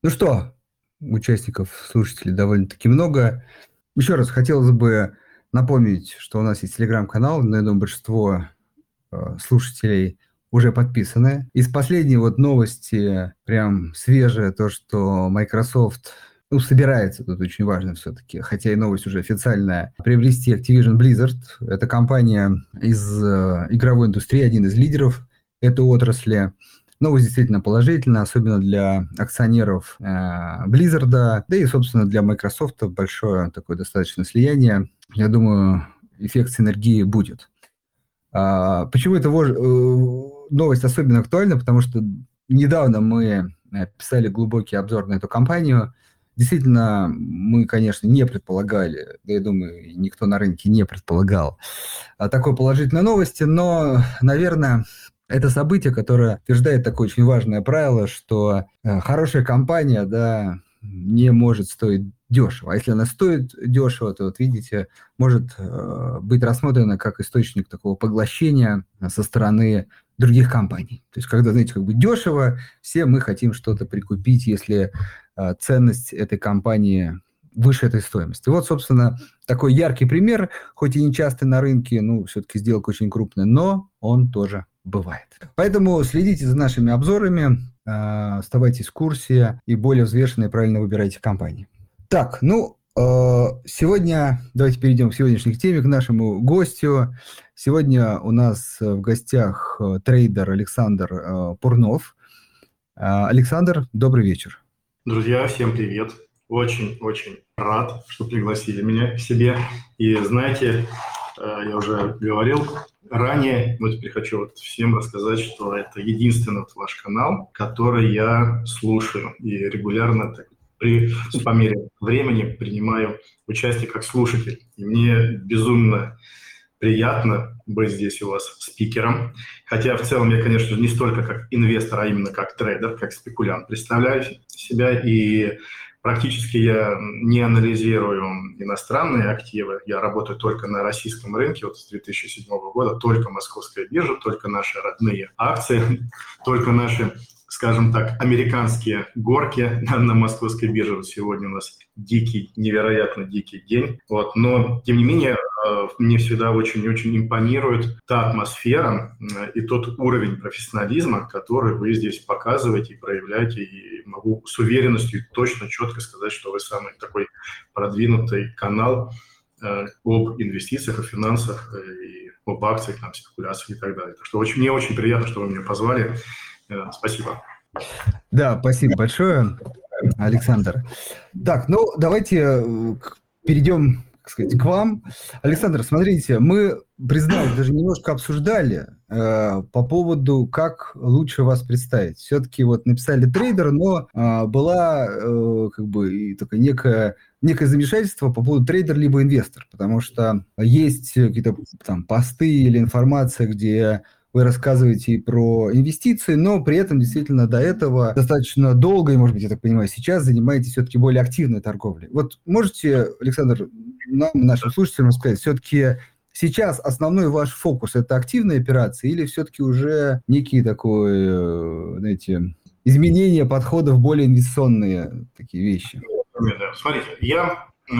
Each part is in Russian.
Ну что, участников, слушателей довольно-таки много. Еще раз хотелось бы напомнить, что у нас есть телеграм-канал, на думаю, большинство э, слушателей уже подписаны. Из последней вот новости, прям свежая, то, что Microsoft ну, собирается, тут очень важно все-таки, хотя и новость уже официальная, приобрести Activision Blizzard. Это компания из э, игровой индустрии, один из лидеров этой отрасли. Новость действительно положительная, особенно для акционеров э, Blizzard, да и, собственно, для Microsoft большое такое достаточно слияние. Я думаю, эффект синергии будет. А, почему эта э, новость особенно актуальна? Потому что недавно мы э, писали глубокий обзор на эту компанию. Действительно, мы, конечно, не предполагали, да я думаю, никто на рынке не предполагал а, такой положительной новости, но, наверное, это событие, которое утверждает такое очень важное правило, что э, хорошая компания, да, не может стоить дешево. А если она стоит дешево, то, вот видите, может э, быть рассмотрена как источник такого поглощения со стороны других компаний. То есть, когда, знаете, как бы дешево, все мы хотим что-то прикупить, если э, ценность этой компании выше этой стоимости. Вот, собственно, такой яркий пример, хоть и не часто на рынке, ну, все-таки сделка очень крупная, но он тоже бывает. Поэтому следите за нашими обзорами, а, оставайтесь в курсе и более взвешенно и правильно выбирайте компании. Так, ну, а, сегодня, давайте перейдем к сегодняшней теме, к нашему гостю. Сегодня у нас в гостях а, трейдер Александр Пурнов. Александр, добрый вечер. Друзья, всем привет. Очень-очень рад, что пригласили меня к себе. И знаете, я уже говорил, ранее, но теперь хочу вот всем рассказать, что это единственный вот ваш канал, который я слушаю и регулярно так, при, по мере времени принимаю участие как слушатель. И мне безумно приятно быть здесь у вас спикером. Хотя в целом я, конечно, не столько как инвестор, а именно как трейдер, как спекулянт представляю себя. И Практически я не анализирую иностранные активы, я работаю только на российском рынке, вот с 2007 года только московская биржа, только наши родные акции, только наши скажем так, американские горки на, на московской бирже. Сегодня у нас дикий, невероятно дикий день. Вот. Но, тем не менее, э, мне всегда очень-очень импонирует та атмосфера э, и тот уровень профессионализма, который вы здесь показываете и проявляете. И могу с уверенностью точно, четко сказать, что вы самый такой продвинутый канал э, об инвестициях, о финансах и об акциях, там, спекуляциях и так далее. Так что очень, мне очень приятно, что вы меня позвали. Спасибо. Да, спасибо большое, Александр. Так, ну давайте э, перейдем так сказать, к вам. Александр, смотрите, мы, признаюсь, даже немножко обсуждали э, по поводу, как лучше вас представить. Все-таки вот написали трейдер, но э, была э, как бы и такое некое, некое замешательство по поводу трейдер либо инвестор, потому что есть какие-то там посты или информация, где вы рассказываете и про инвестиции, но при этом действительно до этого достаточно долго, и, может быть, я так понимаю, сейчас занимаетесь все-таки более активной торговлей. Вот можете, Александр, нам, нашим слушателям сказать, все-таки сейчас основной ваш фокус – это активные операции или все-таки уже некие такой, э, знаете, изменения подходов, более инвестиционные такие вещи? Смотрите, я э,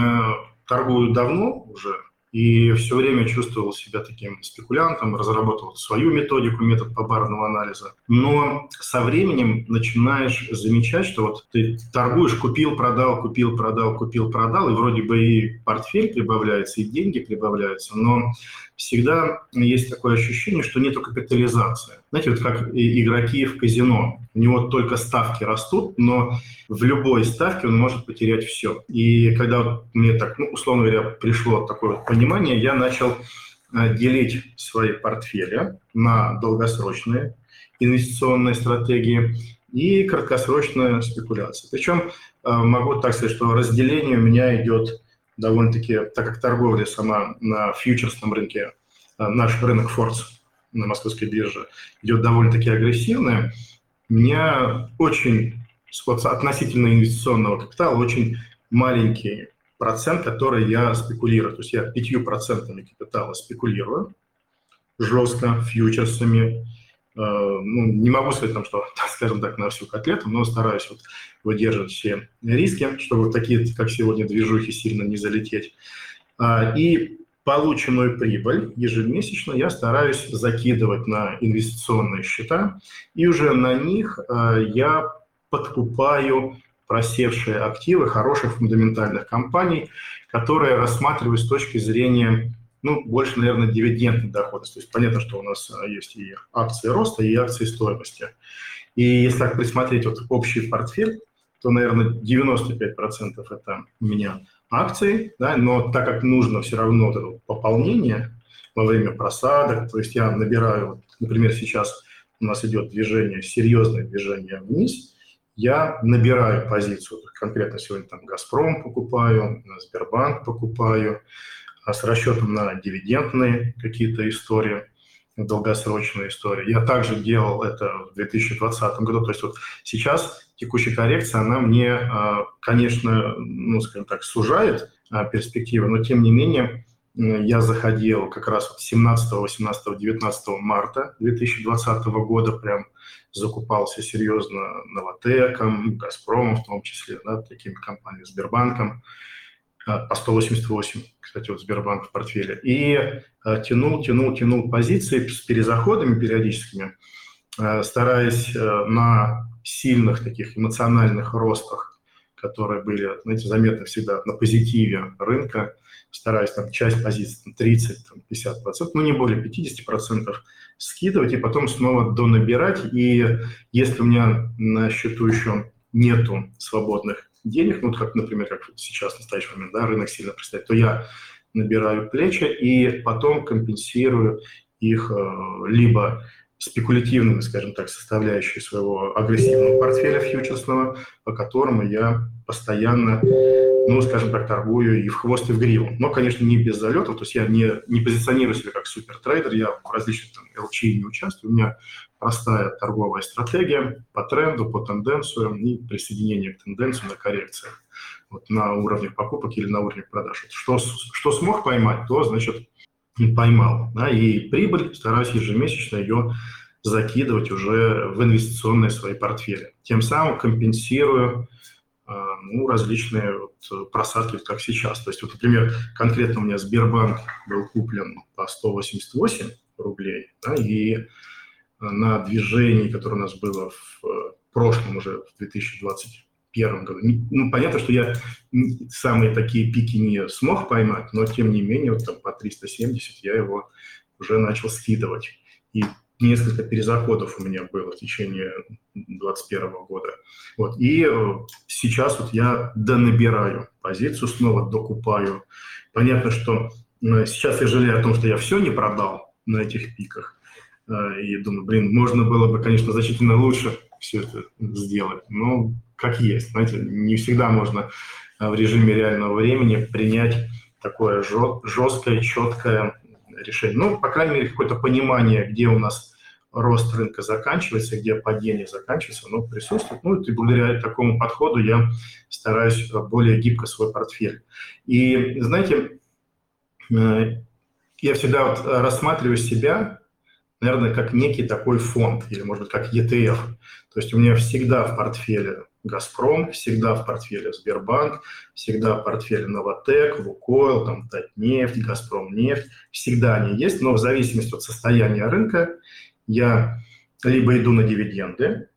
торгую давно уже, и все время чувствовал себя таким спекулянтом, разработал свою методику, метод побарного анализа. Но со временем начинаешь замечать, что вот ты торгуешь, купил, продал, купил, продал, купил, продал, и вроде бы и портфель прибавляется, и деньги прибавляются, но всегда есть такое ощущение, что нету капитализации. Знаете, вот как игроки в казино. У него только ставки растут, но в любой ставке он может потерять все. И когда вот мне так, ну, условно говоря, пришло такое вот понимание, я начал э, делить свои портфели на долгосрочные инвестиционные стратегии и краткосрочные спекуляции. Причем э, могу так сказать, что разделение у меня идет довольно-таки, так как торговля сама на фьючерсном рынке, э, наш рынок Фордс на московской бирже идет довольно-таки у меня очень относительно инвестиционного капитала очень маленький процент, который я спекулирую. То есть я пятью процентами капитала спекулирую жестко, фьючерсами, ну, не могу сказать, там, что, скажем так, на всю котлету, но стараюсь вот выдерживать все риски, чтобы такие, как сегодня, движухи сильно не залететь. А, и полученную прибыль ежемесячно я стараюсь закидывать на инвестиционные счета, и уже на них а, я подкупаю просевшие активы хороших фундаментальных компаний, которые рассматриваю с точки зрения ну, больше, наверное, дивидендной доходности. То есть понятно, что у нас а, есть и акции роста, и акции стоимости. И если так присмотреть вот общий портфель, то, наверное, 95% это у меня акции, да, но так как нужно все равно вот это пополнение во время просадок, то есть я набираю, например, сейчас у нас идет движение, серьезное движение вниз, я набираю позицию, конкретно сегодня там «Газпром» покупаю, «Сбербанк» покупаю, с расчетом на дивидендные какие-то истории, долгосрочные истории. Я также делал это в 2020 году, то есть вот сейчас текущая коррекция, она мне, а, конечно, ну, скажем так, сужает а, перспективы, но тем не менее я заходил как раз 17, 18, 19 марта 2020 года, прям закупался серьезно Новотеком, Газпромом в том числе, да, такими компаниями, Сбербанком, а, по 188, кстати, вот Сбербанк в портфеле, и тянул, тянул, тянул позиции с перезаходами периодическими, стараясь на сильных таких эмоциональных ростах, которые были, знаете, заметны всегда на позитиве рынка, стараясь там часть позиций, там, 30, там, 50 процентов, ну не более 50 процентов скидывать и потом снова донабирать. И если у меня на счету еще нету свободных денег, ну как, например, как сейчас в настоящий момент, да, рынок сильно представит, то я набираю плечи и потом компенсирую их э, либо спекулятивными, скажем так, составляющей своего агрессивного портфеля фьючерсного, по которому я постоянно, ну, скажем так, торгую и в хвост, и в гриву. Но, конечно, не без залетов, то есть я не, не позиционирую себя как супертрейдер, я в различных там LC не участвую, у меня простая торговая стратегия по тренду, по тенденциям и присоединение к тенденции на коррекциях вот, на уровне покупок или на уровне продаж. Что, что смог поймать, то, значит, поймал. Да, и прибыль стараюсь ежемесячно ее закидывать уже в инвестиционные свои портфели. Тем самым компенсирую ну, различные вот просадки, как сейчас. То есть, вот, например, конкретно у меня Сбербанк был куплен по 188 рублей, да, и на движении, которое у нас было в э, прошлом уже, в 2020 первом году. Ну, понятно, что я самые такие пики не смог поймать, но тем не менее, вот там по 370 я его уже начал скидывать. И несколько перезаходов у меня было в течение 2021 года. Вот. И э, сейчас вот я донабираю позицию, снова докупаю. Понятно, что э, сейчас я жалею о том, что я все не продал на этих пиках. Э, и думаю, блин, можно было бы, конечно, значительно лучше все это сделать. Но как есть. Знаете, не всегда можно в режиме реального времени принять такое жесткое, четкое решение. Ну, по крайней мере, какое-то понимание, где у нас рост рынка заканчивается, где падение заканчивается, оно присутствует. Ну, и благодаря такому подходу я стараюсь более гибко свой портфель. И, знаете, э, я всегда вот рассматриваю себя, наверное, как некий такой фонд, или, может быть, как ETF. То есть у меня всегда в портфеле «Газпром», всегда в портфеле «Сбербанк», всегда в портфеле «Новотек», «Лукойл», там, «Татнефть», «Газпром нефть». Всегда они есть, но в зависимости от состояния рынка я либо иду на дивиденды,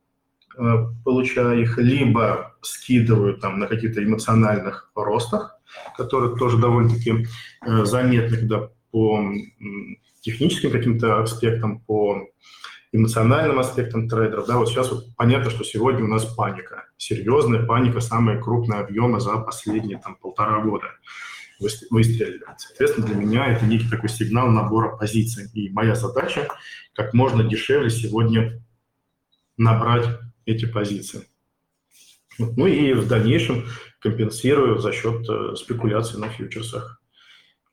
э, получаю их, либо скидываю там на каких-то эмоциональных ростах, которые тоже довольно-таки э, заметны, когда по техническим каким-то аспектам, по эмоциональным аспектам трейдеров. Да, вот сейчас вот понятно, что сегодня у нас паника, серьезная паника, самые крупные объемы за последние там, полтора года выстрелили. Соответственно, для меня это некий такой сигнал набора позиций. И моя задача как можно дешевле сегодня набрать эти позиции. Ну и в дальнейшем компенсирую за счет э, спекуляций на фьючерсах.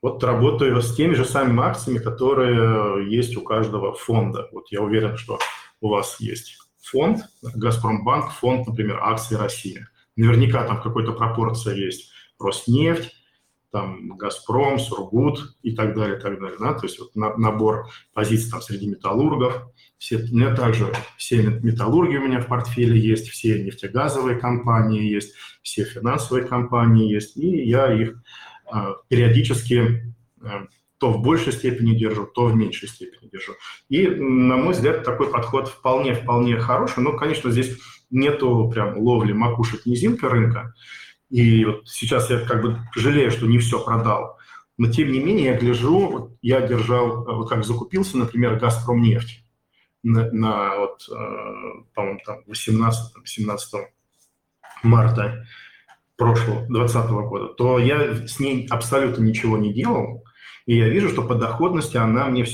Вот работаю с теми же самыми акциями, которые есть у каждого фонда. Вот я уверен, что у вас есть фонд, Газпромбанк, фонд, например, акции России. Наверняка там какой-то пропорция есть Роснефть, там «Газпром», «Сургут» и так далее, и так далее. Да? То есть вот на, набор позиций там среди металлургов. Все, у меня также все металлурги у меня в портфеле есть, все нефтегазовые компании есть, все финансовые компании есть, и я их э, периодически э, то в большей степени держу, то в меньшей степени держу. И, на мой взгляд, такой подход вполне-вполне хороший. Но, конечно, здесь нету прям ловли макушек низинка рынка. И вот сейчас я как бы жалею, что не все продал. Но тем не менее я гляжу, вот я держал, вот как закупился, например, «Газпром» нефть на, на вот, э, по-моему, там 18-17 марта прошлого, 2020 года, то я с ней абсолютно ничего не делал, и я вижу, что по доходности она мне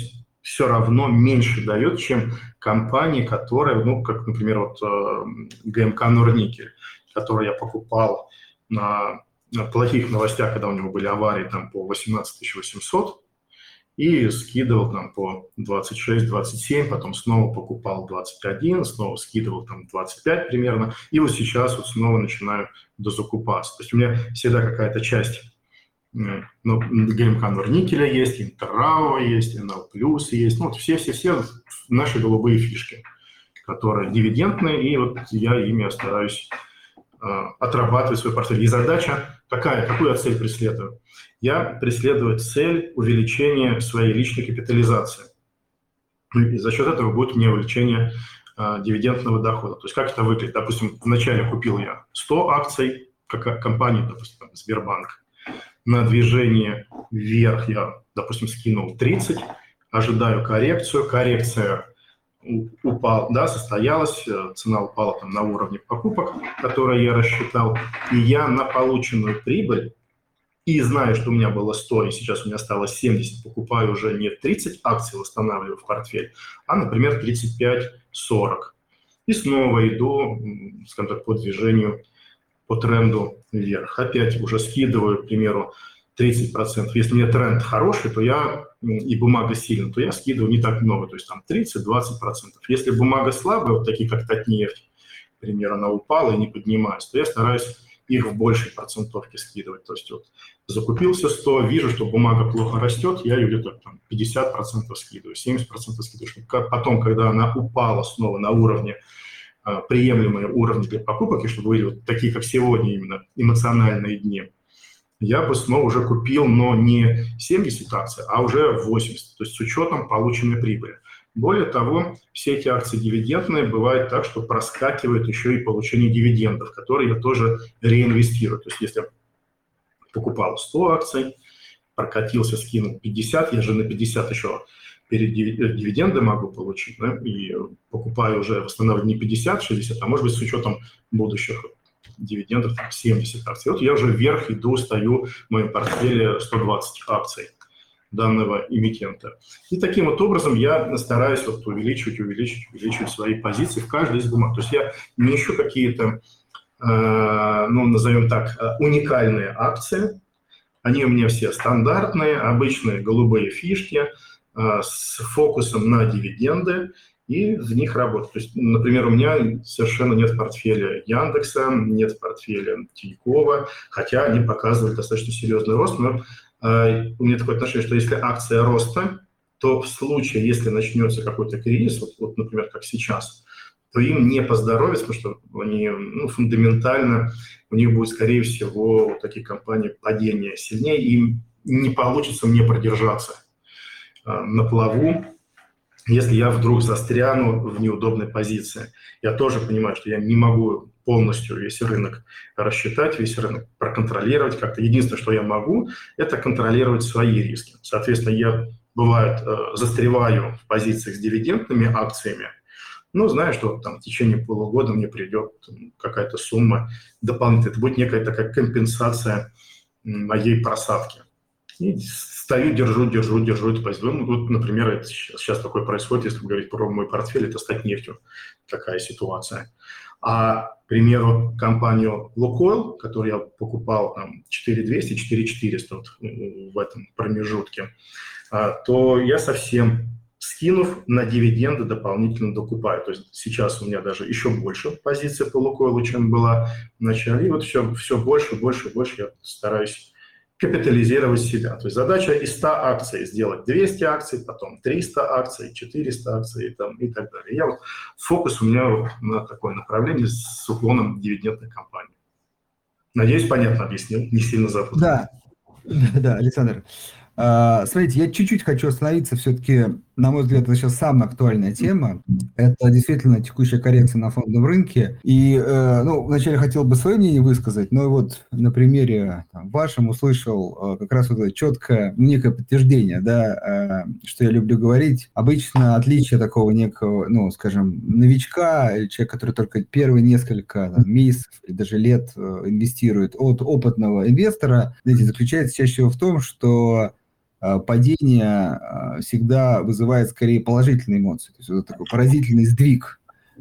все равно меньше дает, чем компании, которые, ну, как, например, вот э, ГМК «Норникель», который я покупал на, плохих новостях, когда у него были аварии там по 18 800, и скидывал там по 26-27, потом снова покупал 21, снова скидывал там 25 примерно, и вот сейчас вот снова начинаю дозакупаться. То есть у меня всегда какая-то часть ну, ГМК Норникеля есть, Интеррао есть, Плюс есть, ну, вот все-все-все наши голубые фишки, которые дивидендные, и вот я ими стараюсь Э, отрабатывать свой портфель. И задача какая? Какую я цель преследую? Я преследую цель увеличения своей личной капитализации. И за счет этого будет мне увеличение э, дивидендного дохода. То есть как это выглядит? Допустим, вначале купил я 100 акций как компании, допустим, там, Сбербанк. На движение вверх я, допустим, скинул 30, ожидаю коррекцию. Коррекция упал, да, состоялась, э, цена упала там на уровне покупок, которые я рассчитал, и я на полученную прибыль, и знаю, что у меня было 100, и сейчас у меня осталось 70, покупаю уже не 30 акций, восстанавливаю в портфель, а, например, 35-40. И снова иду, скажем так, по движению, по тренду вверх. Опять уже скидываю, к примеру, 30%. Если у меня тренд хороший, то я и бумага сильная, то я скидываю не так много, то есть там 30-20%. Если бумага слабая, вот такие как Татнефть, к примеру, она упала и не поднимается, то я стараюсь их в большей процентовке скидывать. То есть вот закупился 100, вижу, что бумага плохо растет, я ее где-то там 50% скидываю, 70% скидываю. Чтобы потом, когда она упала снова на уровне, а, приемлемые уровни для покупок, и чтобы были вот такие, как сегодня именно, эмоциональные дни, я бы снова уже купил, но не 70 акций, а уже 80, то есть с учетом полученной прибыли. Более того, все эти акции дивидендные бывает так, что проскакивает еще и получение дивидендов, которые я тоже реинвестирую. То есть если я покупал 100 акций, прокатился, скинул 50, я же на 50 еще перед дивиденды могу получить, да, и покупаю уже, восстанавливаю не 50, 60, а может быть с учетом будущих дивидендов 70 акций. Вот я уже вверх иду, стою в моем портфеле 120 акций данного эмитента. И таким вот образом я стараюсь вот увеличивать, увеличивать, увеличивать свои позиции в каждой из бумаг. То есть я не ищу какие-то, э, ну, назовем так, э, уникальные акции. Они у меня все стандартные, обычные голубые фишки э, с фокусом на дивиденды и в них работать. То есть, например, у меня совершенно нет портфеля Яндекса, нет портфеля Тинькова, хотя они показывают достаточно серьезный рост, но э, у меня такое отношение, что если акция роста, то в случае, если начнется какой-то кризис, вот, вот например, как сейчас, то им не поздоровится, потому что они ну, фундаментально, у них будет, скорее всего, вот такие компании падения сильнее, им не получится мне продержаться э, на плаву, если я вдруг застряну в неудобной позиции. Я тоже понимаю, что я не могу полностью весь рынок рассчитать, весь рынок проконтролировать как-то. Единственное, что я могу, это контролировать свои риски. Соответственно, я, бывает, э, застреваю в позициях с дивидендными акциями, но знаю, что там в течение полугода мне придет какая-то сумма дополнительная. Это будет некая такая компенсация моей просадки. И стою, держу, держу, держу эту позицию. Ну, вот, например, это сейчас, сейчас такое происходит, если говорить про мой портфель, это стать нефтью. Такая ситуация. А, к примеру, компанию Лукойл, которую я покупал там 4200, 4400 вот, в этом промежутке, а, то я совсем скинув на дивиденды дополнительно докупаю. То есть сейчас у меня даже еще больше позиции по Лукойлу, чем была в начале. И вот все, все больше, больше, больше я стараюсь капитализировать себя. То есть задача из 100 акций сделать 200 акций, потом 300 акций, 400 акций там, и так далее. Я вот, фокус у меня на такое направление с уклоном дивидендной компании. Надеюсь, понятно объяснил, не сильно запутал. Да, да, Александр. А, смотрите, я чуть-чуть хочу остановиться все-таки, на мой взгляд, это сейчас самая актуальная тема. Это действительно текущая коррекция на фондовом рынке. И, э, ну, вначале хотел бы свое мнение высказать, но вот на примере там, вашем услышал э, как раз вот это четкое, некое подтверждение, да, э, что я люблю говорить. Обычно отличие такого некого, ну, скажем, новичка, человека, который только первые несколько там, месяцев и даже лет инвестирует от опытного инвестора, знаете, заключается чаще всего в том, что Э, падение э, всегда вызывает скорее положительные эмоции. То есть это такой поразительный сдвиг,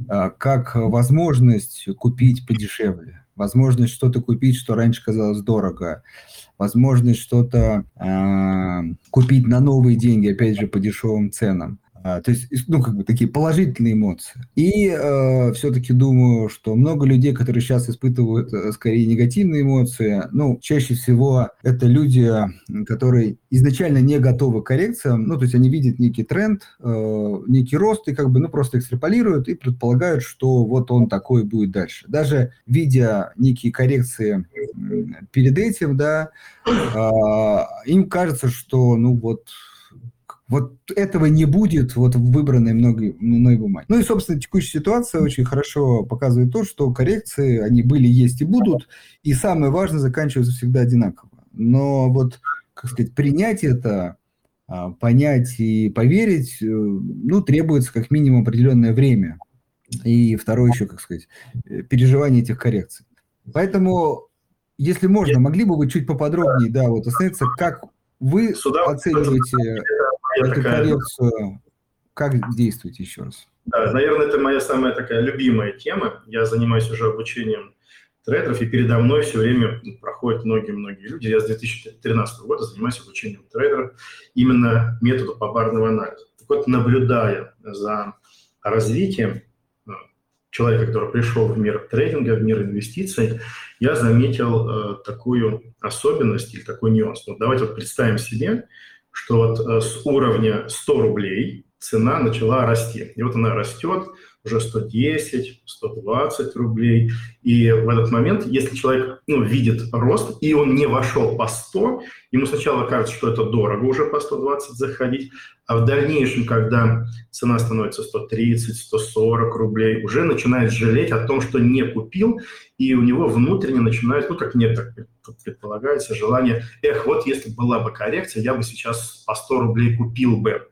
э, как возможность купить подешевле, возможность что-то купить, что раньше казалось дорого, возможность что-то э, купить на новые деньги, опять же, по дешевым ценам. А, то есть, ну, как бы такие положительные эмоции. И э, все-таки думаю, что много людей, которые сейчас испытывают э, скорее негативные эмоции, ну, чаще всего это люди, которые изначально не готовы к коррекциям, ну, то есть они видят некий тренд, э, некий рост и как бы, ну, просто экстраполируют и предполагают, что вот он такой будет дальше. Даже видя некие коррекции перед этим, да, э, им кажется, что, ну, вот вот этого не будет вот в выбранной мной, мной бумаге. Ну и, собственно, текущая ситуация очень хорошо показывает то, что коррекции, они были, есть и будут, и самое важное, заканчиваются всегда одинаково. Но вот, как сказать, принять это, а, понять и поверить, э, ну, требуется как минимум определенное время. И второе еще, как сказать, э, переживание этих коррекций. Поэтому, если можно, могли бы вы чуть поподробнее, да, вот остановиться, как вы оцениваете эту такая... коррекцию, как действуете еще раз? Да, наверное, это моя самая такая любимая тема. Я занимаюсь уже обучением трейдеров, и передо мной все время проходят многие-многие люди. Я с 2013 года занимаюсь обучением трейдеров именно методу побарного анализа. Так вот, наблюдая за развитием э, человека, который пришел в мир трейдинга, в мир инвестиций, я заметил э, такую особенность или такой нюанс. Вот давайте вот представим себе, что вот э, с уровня 100 рублей цена начала расти. И вот она растет уже 110, 120 рублей. И в этот момент, если человек ну, видит рост, и он не вошел по 100, ему сначала кажется, что это дорого уже по 120 заходить, а в дальнейшем, когда цена становится 130, 140 рублей, уже начинает жалеть о том, что не купил, и у него внутренне начинает, ну, как мне так предполагается, желание, эх, вот если была бы коррекция, я бы сейчас по 100 рублей купил бы.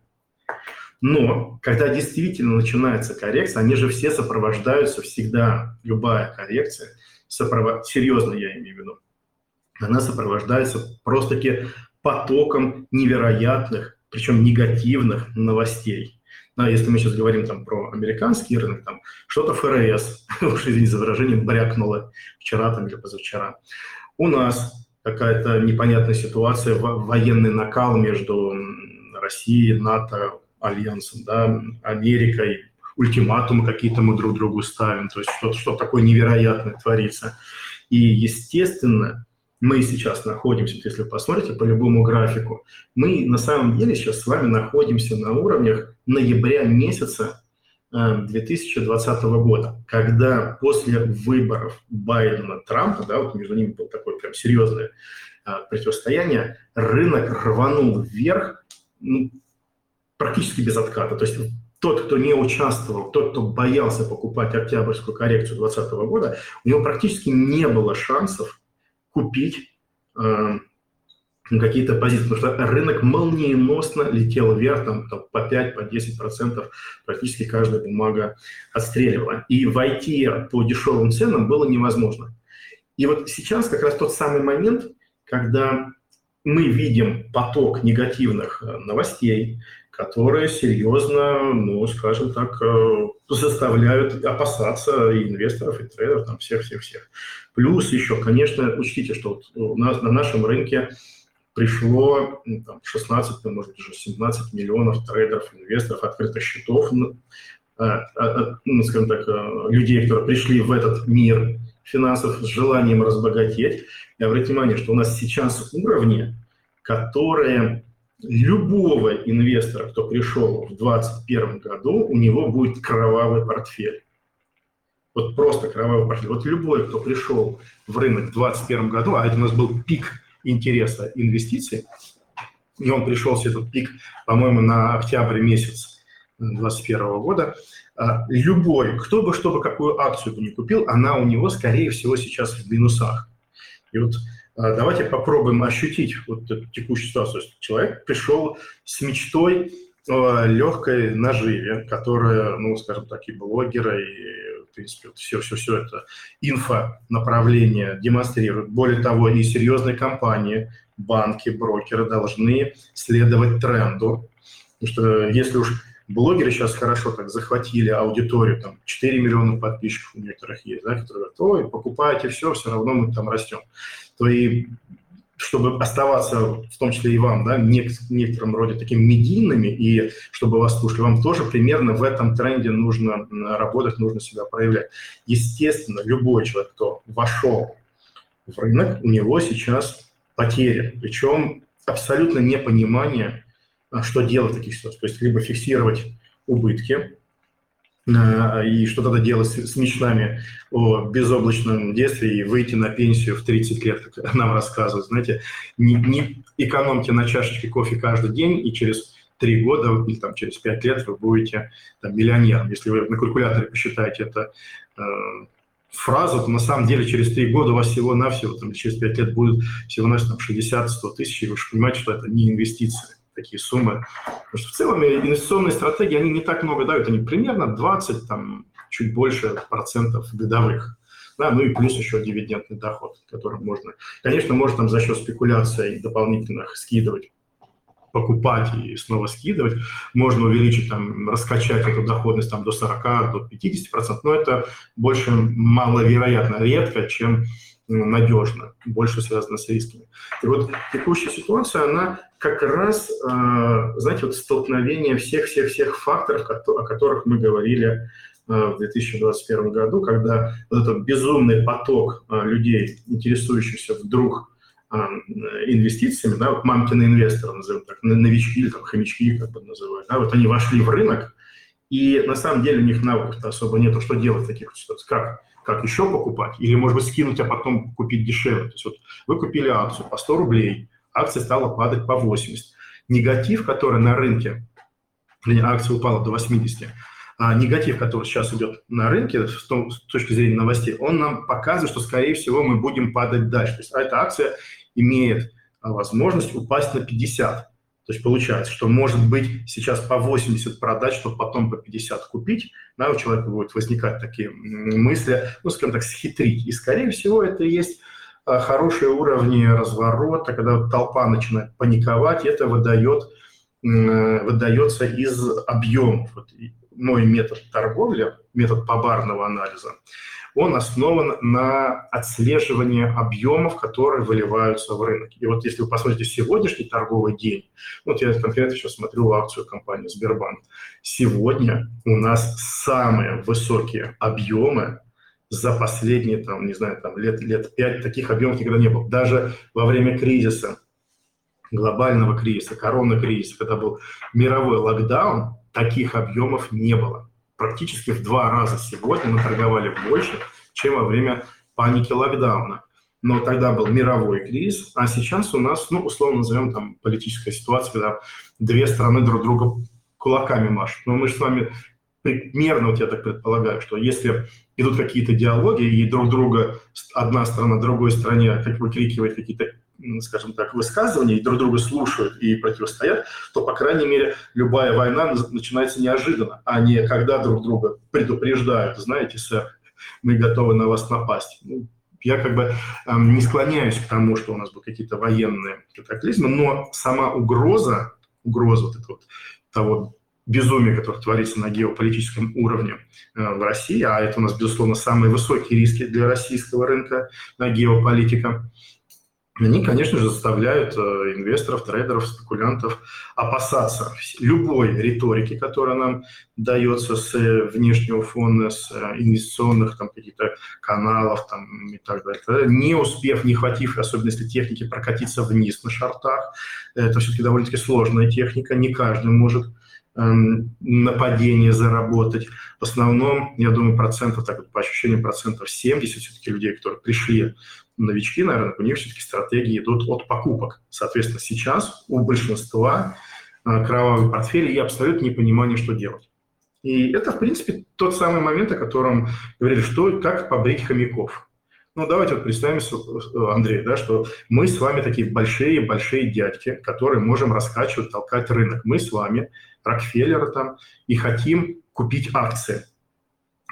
Но когда действительно начинается коррекция, они же все сопровождаются всегда, любая коррекция, сопров... серьезно я имею в виду, она сопровождается просто-таки потоком невероятных, причем негативных новостей. Да, если мы сейчас говорим там про американский рынок, там что-то ФРС, уж извините за выражение, брякнуло вчера там или позавчера. У нас какая-то непонятная ситуация, военный накал между Россией, НАТО, альянсом, да, Америкой, ультиматумы какие-то мы друг другу ставим, то есть что-то что такое невероятное творится. И, естественно, мы сейчас находимся, если вы посмотрите по любому графику, мы на самом деле сейчас с вами находимся на уровнях ноября месяца 2020 э, года, когда после выборов Байдена-Трампа, да, вот между ними было такое прям серьезное э, противостояние, рынок рванул вверх ну, практически без отката. То есть тот, кто не участвовал, тот, кто боялся покупать октябрьскую коррекцию 2020 года, у него практически не было шансов купить э, какие-то позиции, потому что рынок молниеносно летел вверх, там, там по 5, по 10 процентов практически каждая бумага отстреливала. И войти по дешевым ценам было невозможно. И вот сейчас как раз тот самый момент, когда мы видим поток негативных э, новостей, которые серьезно, ну, скажем так, э, заставляют опасаться и инвесторов, и трейдеров, там, всех-всех-всех. Плюс еще, конечно, учтите, что вот у нас на нашем рынке пришло ну, там, 16, ну, может уже 17 миллионов трейдеров, инвесторов, открытых счетов, а, ну, скажем так, людей, которые пришли в этот мир финансов, с желанием разбогатеть. И обратите внимание, что у нас сейчас уровни, которые любого инвестора, кто пришел в 2021 году, у него будет кровавый портфель. Вот просто кровавый портфель. Вот любой, кто пришел в рынок в 2021 году, а это у нас был пик интереса инвестиций, и он пришелся, этот пик, по-моему, на октябрь месяц 2021 года, а, любой, кто бы, чтобы какую акцию бы не купил, она у него, скорее всего, сейчас в минусах. И вот давайте попробуем ощутить вот эту текущую ситуацию. Человек пришел с мечтой легкой наживе, которая, ну, скажем так, и блогеры, и, в принципе, все-все-все это инфо-направление демонстрирует. Более того, и серьезные компании, банки, брокеры должны следовать тренду. Потому что если уж блогеры сейчас хорошо так захватили аудиторию, там 4 миллиона подписчиков у некоторых есть, да, которые говорят, ой, покупайте все, все равно мы там растем. То и чтобы оставаться, в том числе и вам, да, в некотором роде такими медийными, и чтобы вас слушали, вам тоже примерно в этом тренде нужно работать, нужно себя проявлять. Естественно, любой человек, кто вошел в рынок, у него сейчас потери, причем абсолютно непонимание, что делать в таких ситуациях. То есть либо фиксировать убытки, а, и что тогда делать с мечтами о безоблачном детстве и выйти на пенсию в 30 лет, как нам рассказывают. Знаете, не, не экономьте на чашечке кофе каждый день, и через три года или там, через пять лет вы будете там, миллионером. Если вы на калькуляторе посчитаете это э, фразу, то на самом деле через три года у вас всего-навсего, там, через пять лет будет всего-навсего 60-100 тысяч, и вы же понимаете, что это не инвестиции такие суммы. Потому что в целом инвестиционные стратегии, они не так много дают, они примерно 20, там, чуть больше процентов годовых. Да, ну и плюс еще дивидендный доход, который можно, конечно, можно там за счет спекуляций дополнительных скидывать покупать и снова скидывать. Можно увеличить, там, раскачать эту доходность там, до 40, до 50%, но это больше маловероятно, редко, чем ну, надежно, больше связано с рисками. И вот текущая ситуация, она как раз, э, знаете, вот столкновение всех-всех-всех факторов, о которых мы говорили э, в 2021 году, когда вот этот безумный поток э, людей, интересующихся вдруг инвестициями, да, вот мамкины инвесторы, назовем так, новички или там хомячки, как бы называют, да, вот они вошли в рынок, и на самом деле у них навыков особо нету, что делать в таких ситуациях, как как еще покупать, или, может быть, скинуть, а потом купить дешевле. То есть вот вы купили акцию по 100 рублей, акция стала падать по 80. Негатив, который на рынке, акция упала до 80, а негатив, который сейчас идет на рынке с, точки зрения новостей, он нам показывает, что, скорее всего, мы будем падать дальше. То есть а эта акция имеет а, возможность упасть на 50. То есть получается, что может быть сейчас по 80 продать, чтобы потом по 50 купить, да, у человека будут возникать такие мысли, ну, скажем так, схитрить. И, скорее всего, это и есть хорошие уровни разворота, когда толпа начинает паниковать, это выдает, выдается из объемов. Вот мой метод торговли, метод побарного анализа, он основан на отслеживании объемов, которые выливаются в рынок. И вот если вы посмотрите сегодняшний торговый день, вот я конкретно сейчас смотрю акцию компании Сбербанк, сегодня у нас самые высокие объемы за последние, там, не знаю, там, лет, лет пять таких объемов никогда не было. Даже во время кризиса, глобального кризиса, коронакризиса, когда был мировой локдаун, таких объемов не было практически в два раза сегодня мы торговали больше, чем во время паники локдауна. Но тогда был мировой кризис, а сейчас у нас, ну, условно назовем там политическая ситуация, когда две страны друг друга кулаками машут. Но мы же с вами примерно, вот я так предполагаю, что если идут какие-то диалоги, и друг друга одна страна другой стране как выкрикивает какие-то скажем так, высказывания, и друг друга слушают и противостоят, то, по крайней мере, любая война начинается неожиданно, а не когда друг друга предупреждают, знаете, сэр, мы готовы на вас напасть. Ну, я как бы э, не склоняюсь к тому, что у нас будут какие-то военные катаклизмы, но сама угроза, угроза вот этого того безумия, которое творится на геополитическом уровне э, в России, а это у нас, безусловно, самые высокие риски для российского рынка на геополитика, они, конечно же, заставляют э, инвесторов, трейдеров, спекулянтов опасаться любой риторики, которая нам дается с э, внешнего фона, с э, инвестиционных там, каких-то каналов там, и так далее. Не успев, не хватив, особенно техники, прокатиться вниз на шартах, это все-таки довольно-таки сложная техника, не каждый может нападение заработать. В основном, я думаю, процентов, так вот, по ощущениям, процентов 70 все-таки людей, которые пришли новички на рынок, у них все-таки стратегии идут от покупок. Соответственно, сейчас у большинства э, кровавые портфели и абсолютно непонимание, что делать. И это, в принципе, тот самый момент, о котором говорили, что как побрить хомяков. Ну, давайте вот представим, э, Андрей, да, что мы с вами такие большие-большие дядьки, которые можем раскачивать, толкать рынок. Мы с вами, Рокфеллеры там, и хотим купить акции.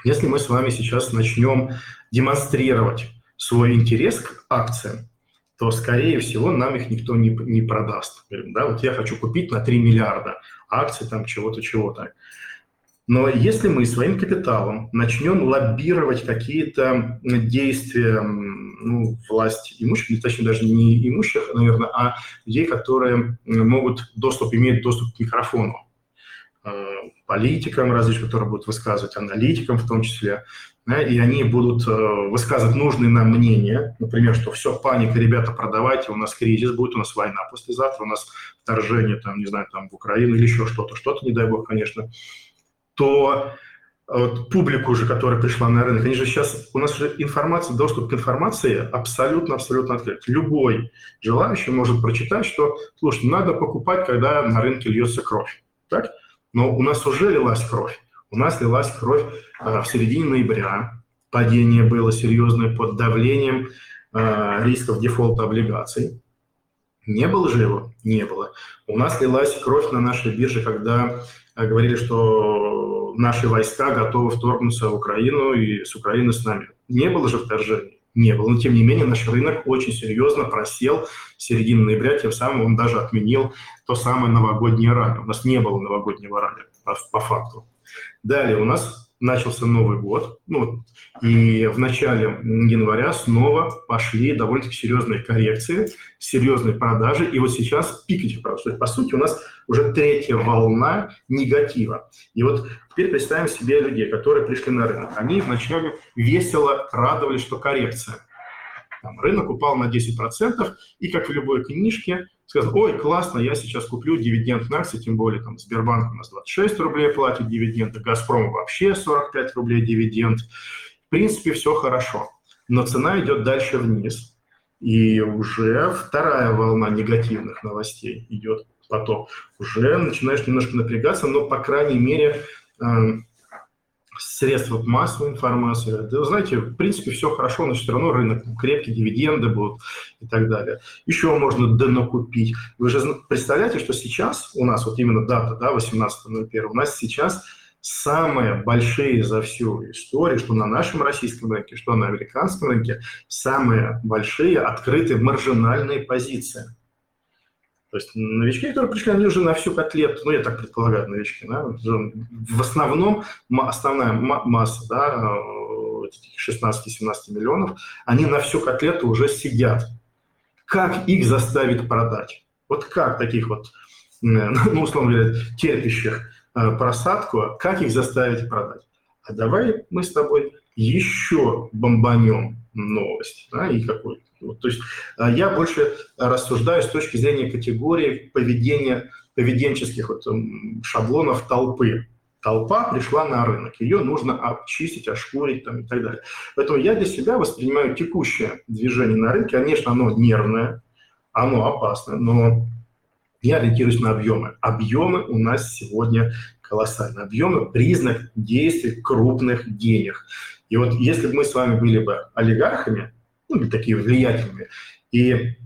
Если мы с вами сейчас начнем демонстрировать свой интерес к акциям, то, скорее всего, нам их никто не, не продаст. Да, вот я хочу купить на 3 миллиарда акций там чего-то, чего-то. Но если мы своим капиталом начнем лоббировать какие-то действия ну, власти имущих, точнее даже не имущих, наверное, а людей, которые могут доступ, иметь доступ к микрофону, политикам различным, которые будут высказывать, аналитикам в том числе, да, и они будут э, высказывать нужные нам мнения, например, что все, паника, ребята, продавайте, у нас кризис будет, у нас война послезавтра, у нас вторжение, там, не знаю, там, в Украину или еще что-то, что-то, не дай бог, конечно, то вот, публику уже, которая пришла на рынок, они же сейчас, у нас же информация, доступ к информации абсолютно-абсолютно открыт. Любой желающий может прочитать, что, слушай, надо покупать, когда на рынке льется кровь. Так? Но у нас уже лилась кровь. У нас лилась кровь э, в середине ноября. Падение было серьезное под давлением э, рисков дефолта облигаций. Не было же его? Не было. У нас лилась кровь на нашей бирже, когда э, говорили, что наши войска готовы вторгнуться в Украину и с Украины с нами. Не было же вторжения? Не было. Но, тем не менее, наш рынок очень серьезно просел в середине ноября, тем самым он даже отменил то самое новогоднее ралли. У нас не было новогоднего ралли по, по факту. Далее у нас начался Новый год, ну, и в начале января снова пошли довольно-таки серьезные коррекции, серьезные продажи, и вот сейчас пик этих продаж. То есть, по сути, у нас уже третья волна негатива. И вот теперь представим себе людей, которые пришли на рынок. Они вначале весело радовались, что коррекция. Там, рынок упал на 10%, и как в любой книжке, сказал, ой, классно, я сейчас куплю дивиденд на акции, тем более там Сбербанк у нас 26 рублей платит дивиденд, а Газпром вообще 45 рублей дивиденд. В принципе, все хорошо, но цена идет дальше вниз. И уже вторая волна негативных новостей идет потом. Уже начинаешь немножко напрягаться, но, по крайней мере, эм, средства массовой информации. Да, знаете, в принципе, все хорошо, но все равно рынок крепкий, дивиденды будут и так далее. Еще можно донакупить. Вы же представляете, что сейчас у нас, вот именно дата, да, 18.01, у нас сейчас самые большие за всю историю, что на нашем российском рынке, что на американском рынке, самые большие открытые маржинальные позиции – то есть новички, которые пришли, они уже на всю котлету, ну, я так предполагаю, новички, да, в основном основная масса, да, 16-17 миллионов, они на всю котлету уже сидят. Как их заставить продать? Вот как таких вот, ну, условно говоря, терпящих э, просадку, как их заставить продать? А давай мы с тобой еще бомбанем новость, да, и какой то есть а, я больше рассуждаю с точки зрения категории поведения, поведенческих вот шаблонов толпы. Толпа пришла на рынок, ее нужно очистить, ошкурить там, и так далее. Поэтому я для себя воспринимаю текущее движение на рынке. Конечно, оно нервное, оно опасное, но я ориентируюсь на объемы. Объемы у нас сегодня колоссальные. Объемы – признак действий крупных денег. И вот если бы мы с вами были бы олигархами, ну, такие влиятельные, и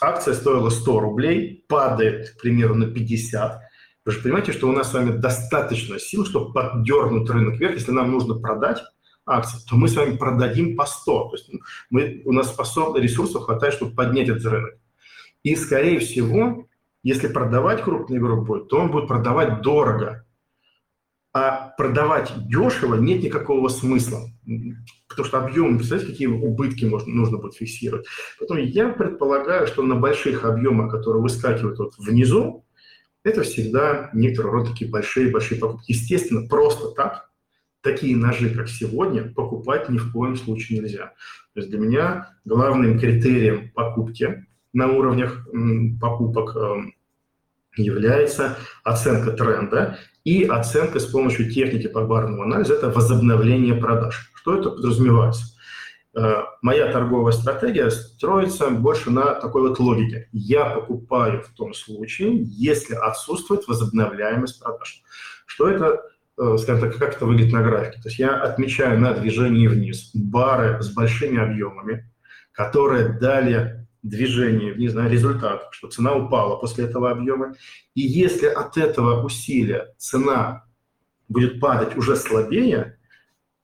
акция стоила 100 рублей, падает, к примеру, на 50, вы же понимаете, что у нас с вами достаточно сил, чтобы поддернуть рынок вверх. Если нам нужно продать акции, то мы с вами продадим по 100. То есть мы, у нас способны ресурсов хватает, чтобы поднять этот рынок. И, скорее всего, если продавать крупный игрок будет, то он будет продавать дорого. А продавать дешево нет никакого смысла, потому что объем, представляете, какие убытки можно, нужно будет фиксировать. Поэтому я предполагаю, что на больших объемах, которые выскакивают вот внизу, это всегда некоторые рода такие большие-большие покупки. Естественно, просто так такие ножи, как сегодня, покупать ни в коем случае нельзя. То есть для меня главным критерием покупки на уровнях покупок эм, является оценка тренда и оценка с помощью техники по-барному анализа – это возобновление продаж. Что это подразумевается? Э, моя торговая стратегия строится больше на такой вот логике. Я покупаю в том случае, если отсутствует возобновляемость продаж. Что это, э, скажем так, как это выглядит на графике? То есть я отмечаю на движении вниз бары с большими объемами, которые дали движение вниз, на результат, что цена упала после этого объема. И если от этого усилия цена будет падать уже слабее,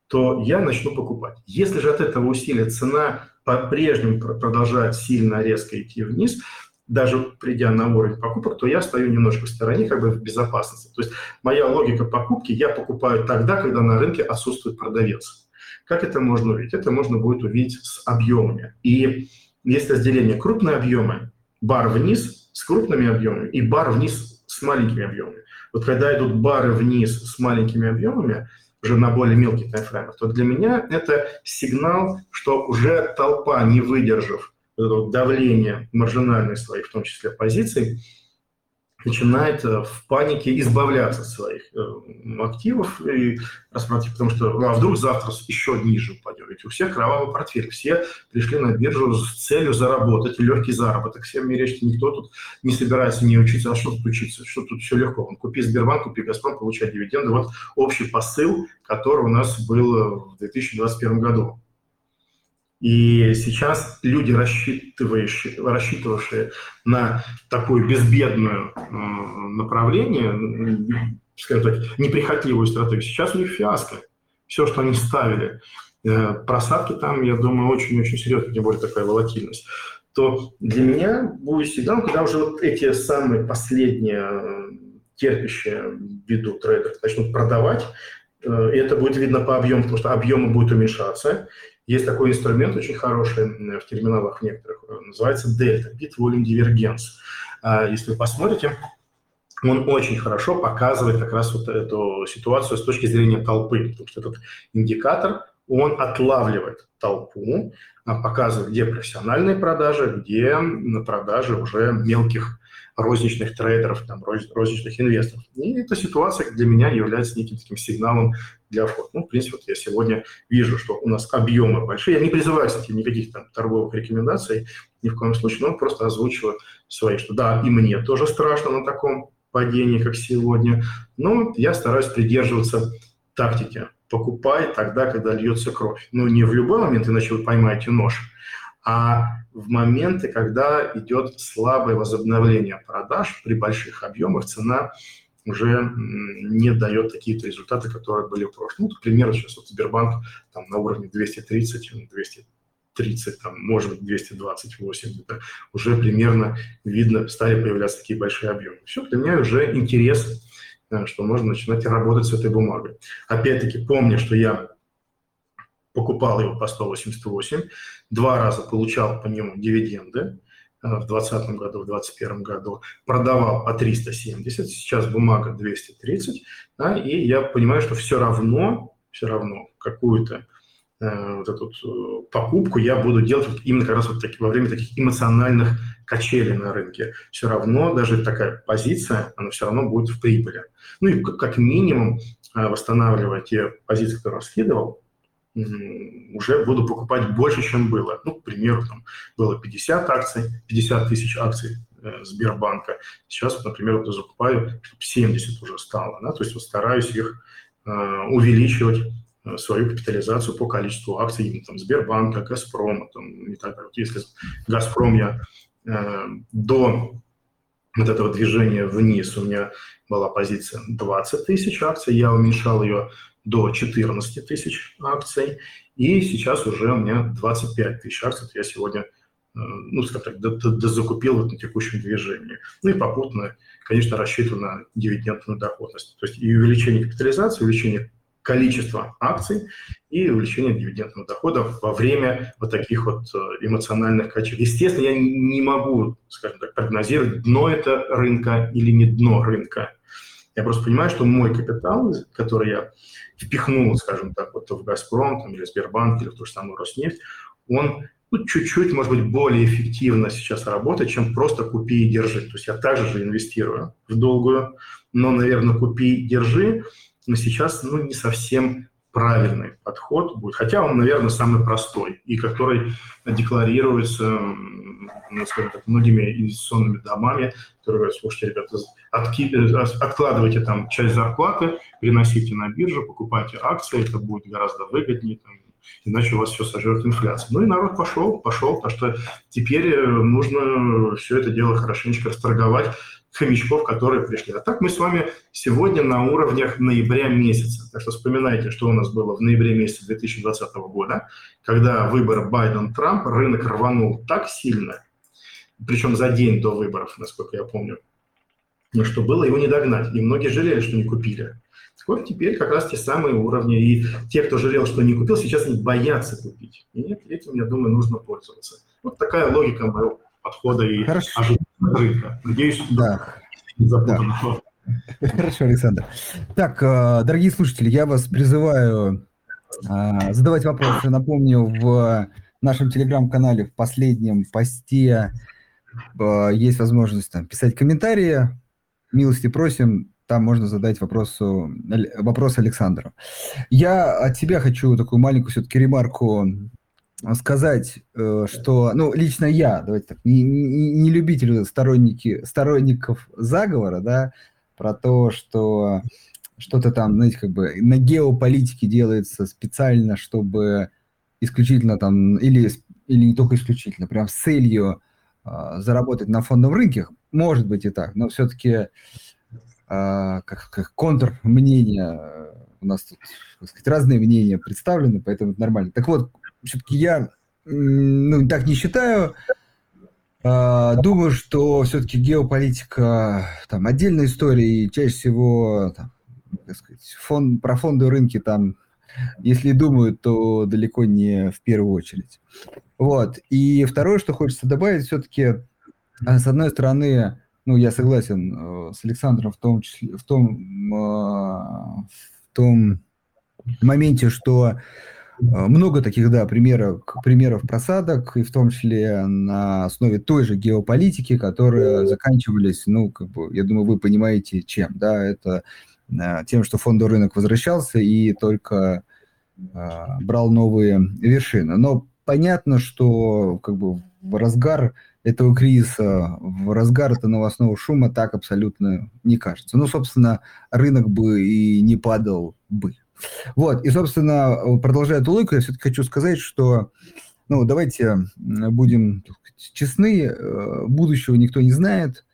то я начну покупать. Если же от этого усилия цена по-прежнему продолжает сильно резко идти вниз, даже придя на уровень покупок, то я стою немножко в стороне, как бы в безопасности. То есть моя логика покупки, я покупаю тогда, когда на рынке отсутствует продавец. Как это можно увидеть? Это можно будет увидеть с объемами. И есть разделение крупные объемы, бар вниз с крупными объемами и бар вниз с маленькими объемами. Вот когда идут бары вниз с маленькими объемами, уже на более мелких таймфреймах, то для меня это сигнал, что уже толпа, не выдержав давления маржинальной своей, в том числе позиций, начинает э, в панике избавляться от своих э, активов и распродать, потому что ну, а вдруг завтра еще ниже упадет. Ведь у всех кровавый портфель, все пришли на биржу с целью заработать, легкий заработок. Всем мерещите, никто тут не собирается не учиться, а что тут учиться, что тут все легко. Купи Сбербанк, купи Газпром, получай дивиденды. Вот общий посыл, который у нас был в 2021 году. И сейчас люди, рассчитывающие, рассчитывавшие на такое безбедное э, направление, скажем так, неприхотливую стратегию, сейчас у них фиаско. Все, что они ставили, э, просадки там, я думаю, очень-очень серьезные, тем более такая волатильность то для меня будет сигнал, когда уже вот эти самые последние э, терпящие виду трейдеры начнут продавать, и это будет видно по объему, потому что объемы будут уменьшаться, есть такой инструмент очень хороший в терминалах некоторых, э, называется Delta, Bit Volume Divergence. А, если вы посмотрите, он очень хорошо показывает как раз вот эту ситуацию с точки зрения толпы, потому что этот индикатор, он отлавливает толпу, а, показывает, где профессиональные продажи, где продажи уже мелких розничных трейдеров, там, розничных инвесторов. И эта ситуация для меня является неким таким сигналом для входа. Ну, в принципе, вот я сегодня вижу, что у нас объемы большие. Я не призываю, кстати, никаких там торговых рекомендаций ни в коем случае, но просто озвучиваю свои, что да, и мне тоже страшно на таком падении, как сегодня, но я стараюсь придерживаться тактики. Покупай тогда, когда льется кровь. Ну, не в любой момент, иначе вы поймаете нож, а в моменты, когда идет слабое возобновление продаж при больших объемах, цена уже не дает такие результаты, которые были в прошлом. Ну, к примеру, сейчас вот Сбербанк там на уровне 230, 230, там, может быть, 228, это уже примерно видно, стали появляться такие большие объемы. Все, для меня уже интерес, что можно начинать работать с этой бумагой. Опять-таки, помня, что я покупал его по 188, два раза получал по нему дивиденды э, в 2020 году, в 2021 году, продавал по 370, сейчас бумага 230, да, и я понимаю, что все равно, все равно какую-то вот эту э, покупку я буду делать вот именно как раз вот таки, во время таких эмоциональных качелей на рынке. Все равно даже такая позиция, она все равно будет в прибыли. Ну и как минимум э, восстанавливая те позиции, которые раскидывал, уже буду покупать больше, чем было. Ну, к примеру, там было 50 акций, 50 тысяч акций э, Сбербанка. Сейчас, вот, например, вот закупаю, чтобы 70 уже стало. Да? То есть вот стараюсь их э, увеличивать, э, свою капитализацию по количеству акций именно там, Сбербанка, Газпрома там, и так далее. Если Газпром я э, до вот этого движения вниз у меня была позиция 20 тысяч акций, я уменьшал ее до 14 тысяч акций, и сейчас уже у меня 25 тысяч акций. Я сегодня ну, скажем так, закупил вот на текущем движении. Ну и попутно, конечно, рассчитываю на дивидендную доходность. То есть и увеличение капитализации, увеличение количества акций и увеличение дивидендного дохода во время вот таких вот э, эмоциональных качеств. Естественно, я не могу, скажем так, прогнозировать, дно это рынка или не дно рынка. Я просто понимаю, что мой капитал, который я впихнул, скажем так, вот в «Газпром» там, или Сбербанк, или в ту же самую «Роснефть», он ну, чуть-чуть, может быть, более эффективно сейчас работать, чем просто купи и держи. То есть я также же инвестирую в долгую, но, наверное, купи и держи но сейчас ну, не совсем правильный подход будет, хотя он, наверное, самый простой и который декларируется, ну, скажем так, многими инвестиционными домами, которые говорят, слушайте, ребята, отки... откладывайте там часть зарплаты, переносите на биржу, покупайте акции, это будет гораздо выгоднее, там, иначе у вас все сожрет инфляция. Ну и народ пошел, пошел, потому что теперь нужно все это дело хорошенечко расторговать, хомячков, которые пришли. А так мы с вами сегодня на уровнях ноября месяца. Так что вспоминайте, что у нас было в ноябре месяце 2020 года, когда выбор Байден-Трамп, рынок рванул так сильно, причем за день до выборов, насколько я помню, но что было его не догнать. И многие жалели, что не купили. Вот теперь как раз те самые уровни. И те, кто жалел, что не купил, сейчас они боятся купить. И нет, этим, я думаю, нужно пользоваться. Вот такая логика моего подхода и Хорошо. рынка. Надеюсь, да. не да. Хорошо, Александр. Так, э, дорогие слушатели, я вас призываю э, задавать вопросы. Напомню, в нашем телеграм-канале в последнем посте э, есть возможность там, писать комментарии. Милости просим, там можно задать вопросу, вопрос Александру. Я от тебя хочу такую маленькую все-таки ремарку сказать, э, что, ну, лично я, давайте так, не, не, не любитель сторонники, сторонников заговора, да, про то, что что-то там, знаете, как бы на геополитике делается специально, чтобы исключительно там, или, или не только исключительно, прям с целью э, заработать на фондовом рынке, может быть и так, но все-таки э, как, как контр мнения, у нас тут, так сказать, разные мнения представлены, поэтому это нормально. Так вот, все-таки я ну, так не считаю. А, думаю, что все-таки геополитика там отдельная история, и чаще всего там, так сказать, фон, про фонды рынки там, если думают, то далеко не в первую очередь. Вот. И второе, что хочется добавить, все-таки, а, с одной стороны, ну, я согласен э, с Александром в том числе, в том, а, в том моменте, что много таких, да, примеров, примеров просадок, и в том числе на основе той же геополитики, которые заканчивались, ну, как бы, я думаю, вы понимаете, чем, да, это э, тем, что фондовый рынок возвращался и только э, брал новые вершины. Но понятно, что как бы в разгар этого кризиса, в разгар этого новостного шума так абсолютно не кажется. Ну, собственно, рынок бы и не падал бы. Вот, и, собственно, продолжая эту логику, я все-таки хочу сказать, что, ну, давайте будем сказать, честны, э, будущего никто не знает.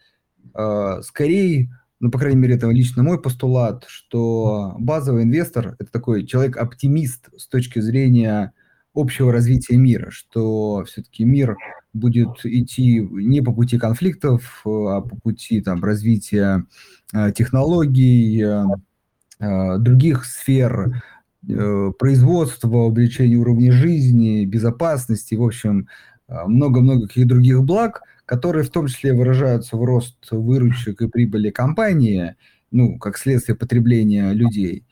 Э, скорее, ну, по крайней мере, это лично мой постулат, что базовый инвестор – это такой человек-оптимист с точки зрения общего развития мира, что все-таки мир будет идти не по пути конфликтов, а по пути там, развития э, технологий, Э, других сфер э, производства, увеличения уровня жизни, безопасности, в общем, э, много-много каких других благ, которые в том числе выражаются в рост выручек и прибыли компании, ну, как следствие потребления людей.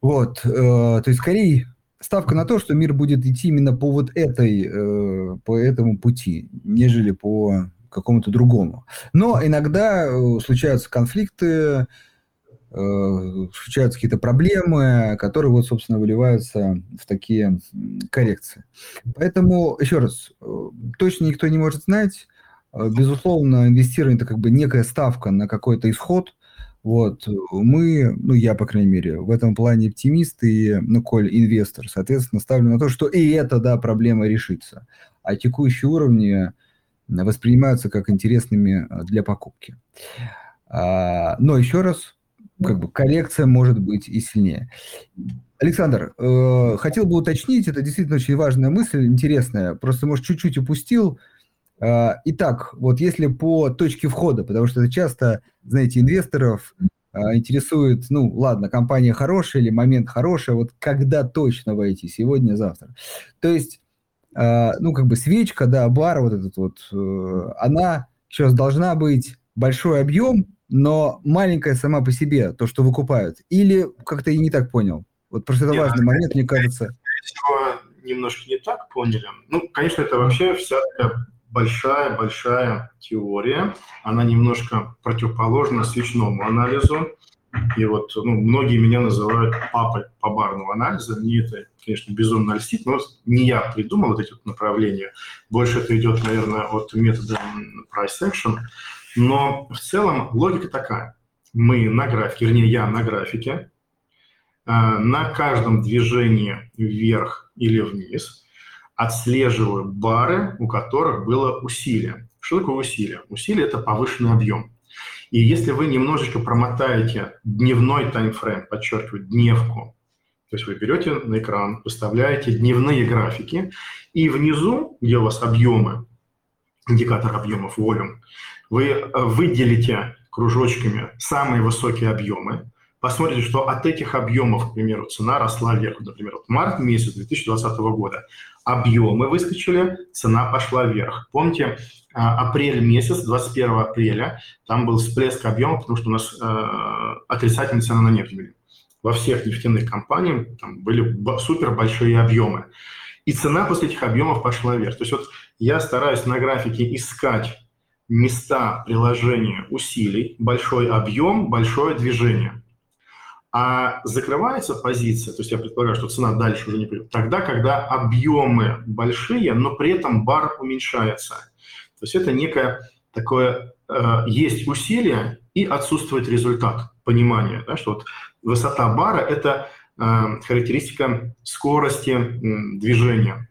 Вот, то есть скорее ставка на то, что мир будет идти именно по вот этой, по этому пути, нежели по какому-то другому. Но иногда случаются конфликты, Э, случаются какие-то проблемы, которые вот, собственно, выливаются в такие коррекции. Поэтому, еще раз, э, точно никто не может знать. Э, безусловно, инвестирование – это как бы некая ставка на какой-то исход. Вот, мы, ну, я, по крайней мере, в этом плане оптимист и, ну, коль инвестор, соответственно, ставлю на то, что и эта, да, проблема решится. А текущие уровни воспринимаются как интересными для покупки. А, но еще раз, как бы коррекция может быть и сильнее. Александр, э, хотел бы уточнить, это действительно очень важная мысль, интересная, просто, может, чуть-чуть упустил. Э, итак, вот если по точке входа, потому что это часто, знаете, инвесторов э, интересует, ну, ладно, компания хорошая или момент хороший, вот когда точно войти, сегодня, завтра. То есть, э, ну, как бы свечка, да, бар вот этот вот, э, она сейчас должна быть большой объем, но маленькая сама по себе, то, что выкупают. Или как-то я не так понял? Вот просто это Нет, важный момент, мне кажется. Всего немножко не так поняли. Ну, конечно, это вообще вся большая-большая теория. Она немножко противоположна свечному анализу. И вот ну, многие меня называют папой по барному анализу. Мне это, конечно, безумно льстит, но не я придумал вот эти вот направления. Больше это идет, наверное, от метода price action. Но в целом логика такая. Мы на графике, вернее, я на графике, э, на каждом движении вверх или вниз отслеживаю бары, у которых было усилие. Что такое усилие? Усилие – это повышенный объем. И если вы немножечко промотаете дневной таймфрейм, подчеркиваю, дневку, то есть вы берете на экран, выставляете дневные графики, и внизу, где у вас объемы, индикатор объемов волюм, вы э, выделите кружочками самые высокие объемы, посмотрите, что от этих объемов, к примеру, цена росла вверх. Например, вот март месяц 2020 года объемы выскочили, цена пошла вверх. Помните, э, апрель месяц, 21 апреля, там был всплеск объемов, потому что у нас э, отрицательная цена на нефть были. Во всех нефтяных компаниях там были супер большие объемы. И цена после этих объемов пошла вверх. То есть вот я стараюсь на графике искать места приложения усилий, большой объем, большое движение. А закрывается позиция, то есть я предполагаю, что цена дальше уже не придет, тогда, когда объемы большие, но при этом бар уменьшается. То есть это некое такое, э, есть усилие и отсутствует результат, понимание, да, что вот высота бара – это э, характеристика скорости э, движения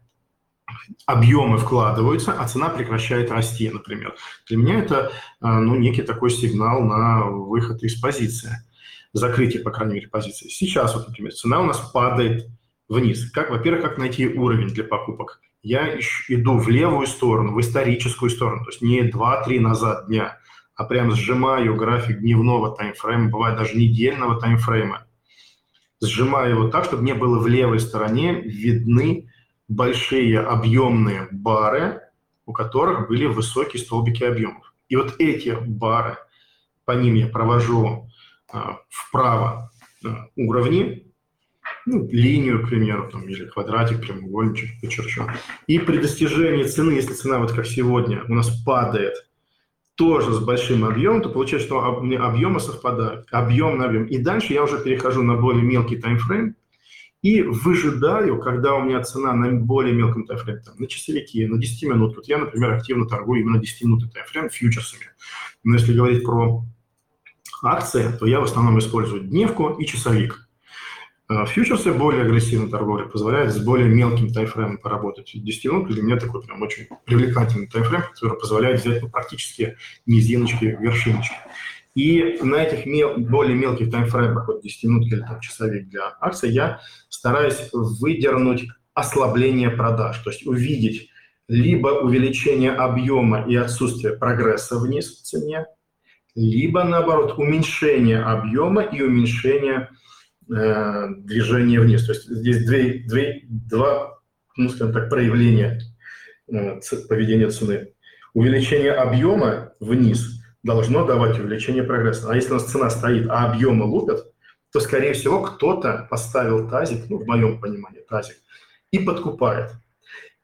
объемы вкладываются, а цена прекращает расти, например. Для меня это а, ну, некий такой сигнал на выход из позиции, закрытие, по крайней мере, позиции. Сейчас, вот, например, цена у нас падает вниз. Как, во-первых, как найти уровень для покупок? Я иду в левую сторону, в историческую сторону, то есть не 2-3 назад дня, а прям сжимаю график дневного таймфрейма, бывает даже недельного таймфрейма. Сжимаю его так, чтобы мне было в левой стороне видны большие объемные бары, у которых были высокие столбики объемов. И вот эти бары, по ним я провожу а, вправо а, уровни, ну, линию, к примеру, там, или квадратик, прямоугольничек почерчу. И при достижении цены, если цена вот как сегодня у нас падает тоже с большим объемом, то получается, что объемы совпадают, объем на объем. И дальше я уже перехожу на более мелкий таймфрейм, и выжидаю, когда у меня цена на более мелком таймфрейме, там, на часовики, на 10 минут. Вот я, например, активно торгую именно 10 минут таймфрейм фьючерсами. Но если говорить про акции, то я в основном использую дневку и часовик. А фьючерсы более агрессивной торговли позволяют с более мелким таймфреймом поработать. 10 минут для меня такой прям очень привлекательный таймфрейм, который позволяет взять ну, практически низиночки, вершиночки. И на этих мел, более мелких таймфреймах, вот 10 минут или там, часовик для акций, я стараюсь выдернуть ослабление продаж, то есть увидеть либо увеличение объема и отсутствие прогресса вниз в цене, либо, наоборот, уменьшение объема и уменьшение э, движения вниз. То есть здесь две, две, два, ну, скажем так, проявления э, поведения цены. Увеличение объема вниз – должно давать увеличение прогресса. А если у нас цена стоит, а объемы лупят, то, скорее всего, кто-то поставил тазик, ну, в моем понимании, тазик, и подкупает.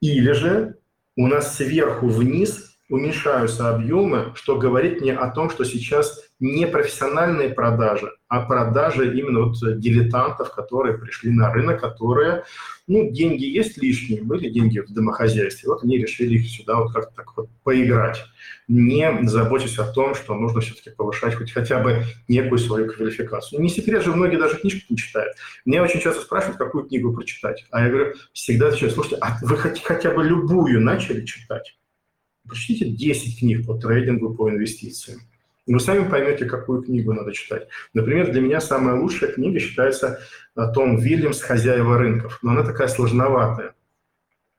Или же у нас сверху вниз уменьшаются объемы, что говорит мне о том, что сейчас не профессиональные продажи, а продажи именно вот дилетантов, которые пришли на рынок, которые, ну, деньги есть лишние, были деньги в домохозяйстве, вот они решили их сюда вот как-то так вот поиграть, не заботясь о том, что нужно все-таки повышать хоть хотя бы некую свою квалификацию. Не секрет же, многие даже книжки не читают. Меня очень часто спрашивают, какую книгу прочитать. А я говорю, всегда отвечаю, слушайте, а вы хоть, хотя бы любую начали читать? Прочтите 10 книг по трейдингу, по инвестициям. Вы сами поймете, какую книгу надо читать. Например, для меня самая лучшая книга считается Том Вильямс «Хозяева рынков», но она такая сложноватая.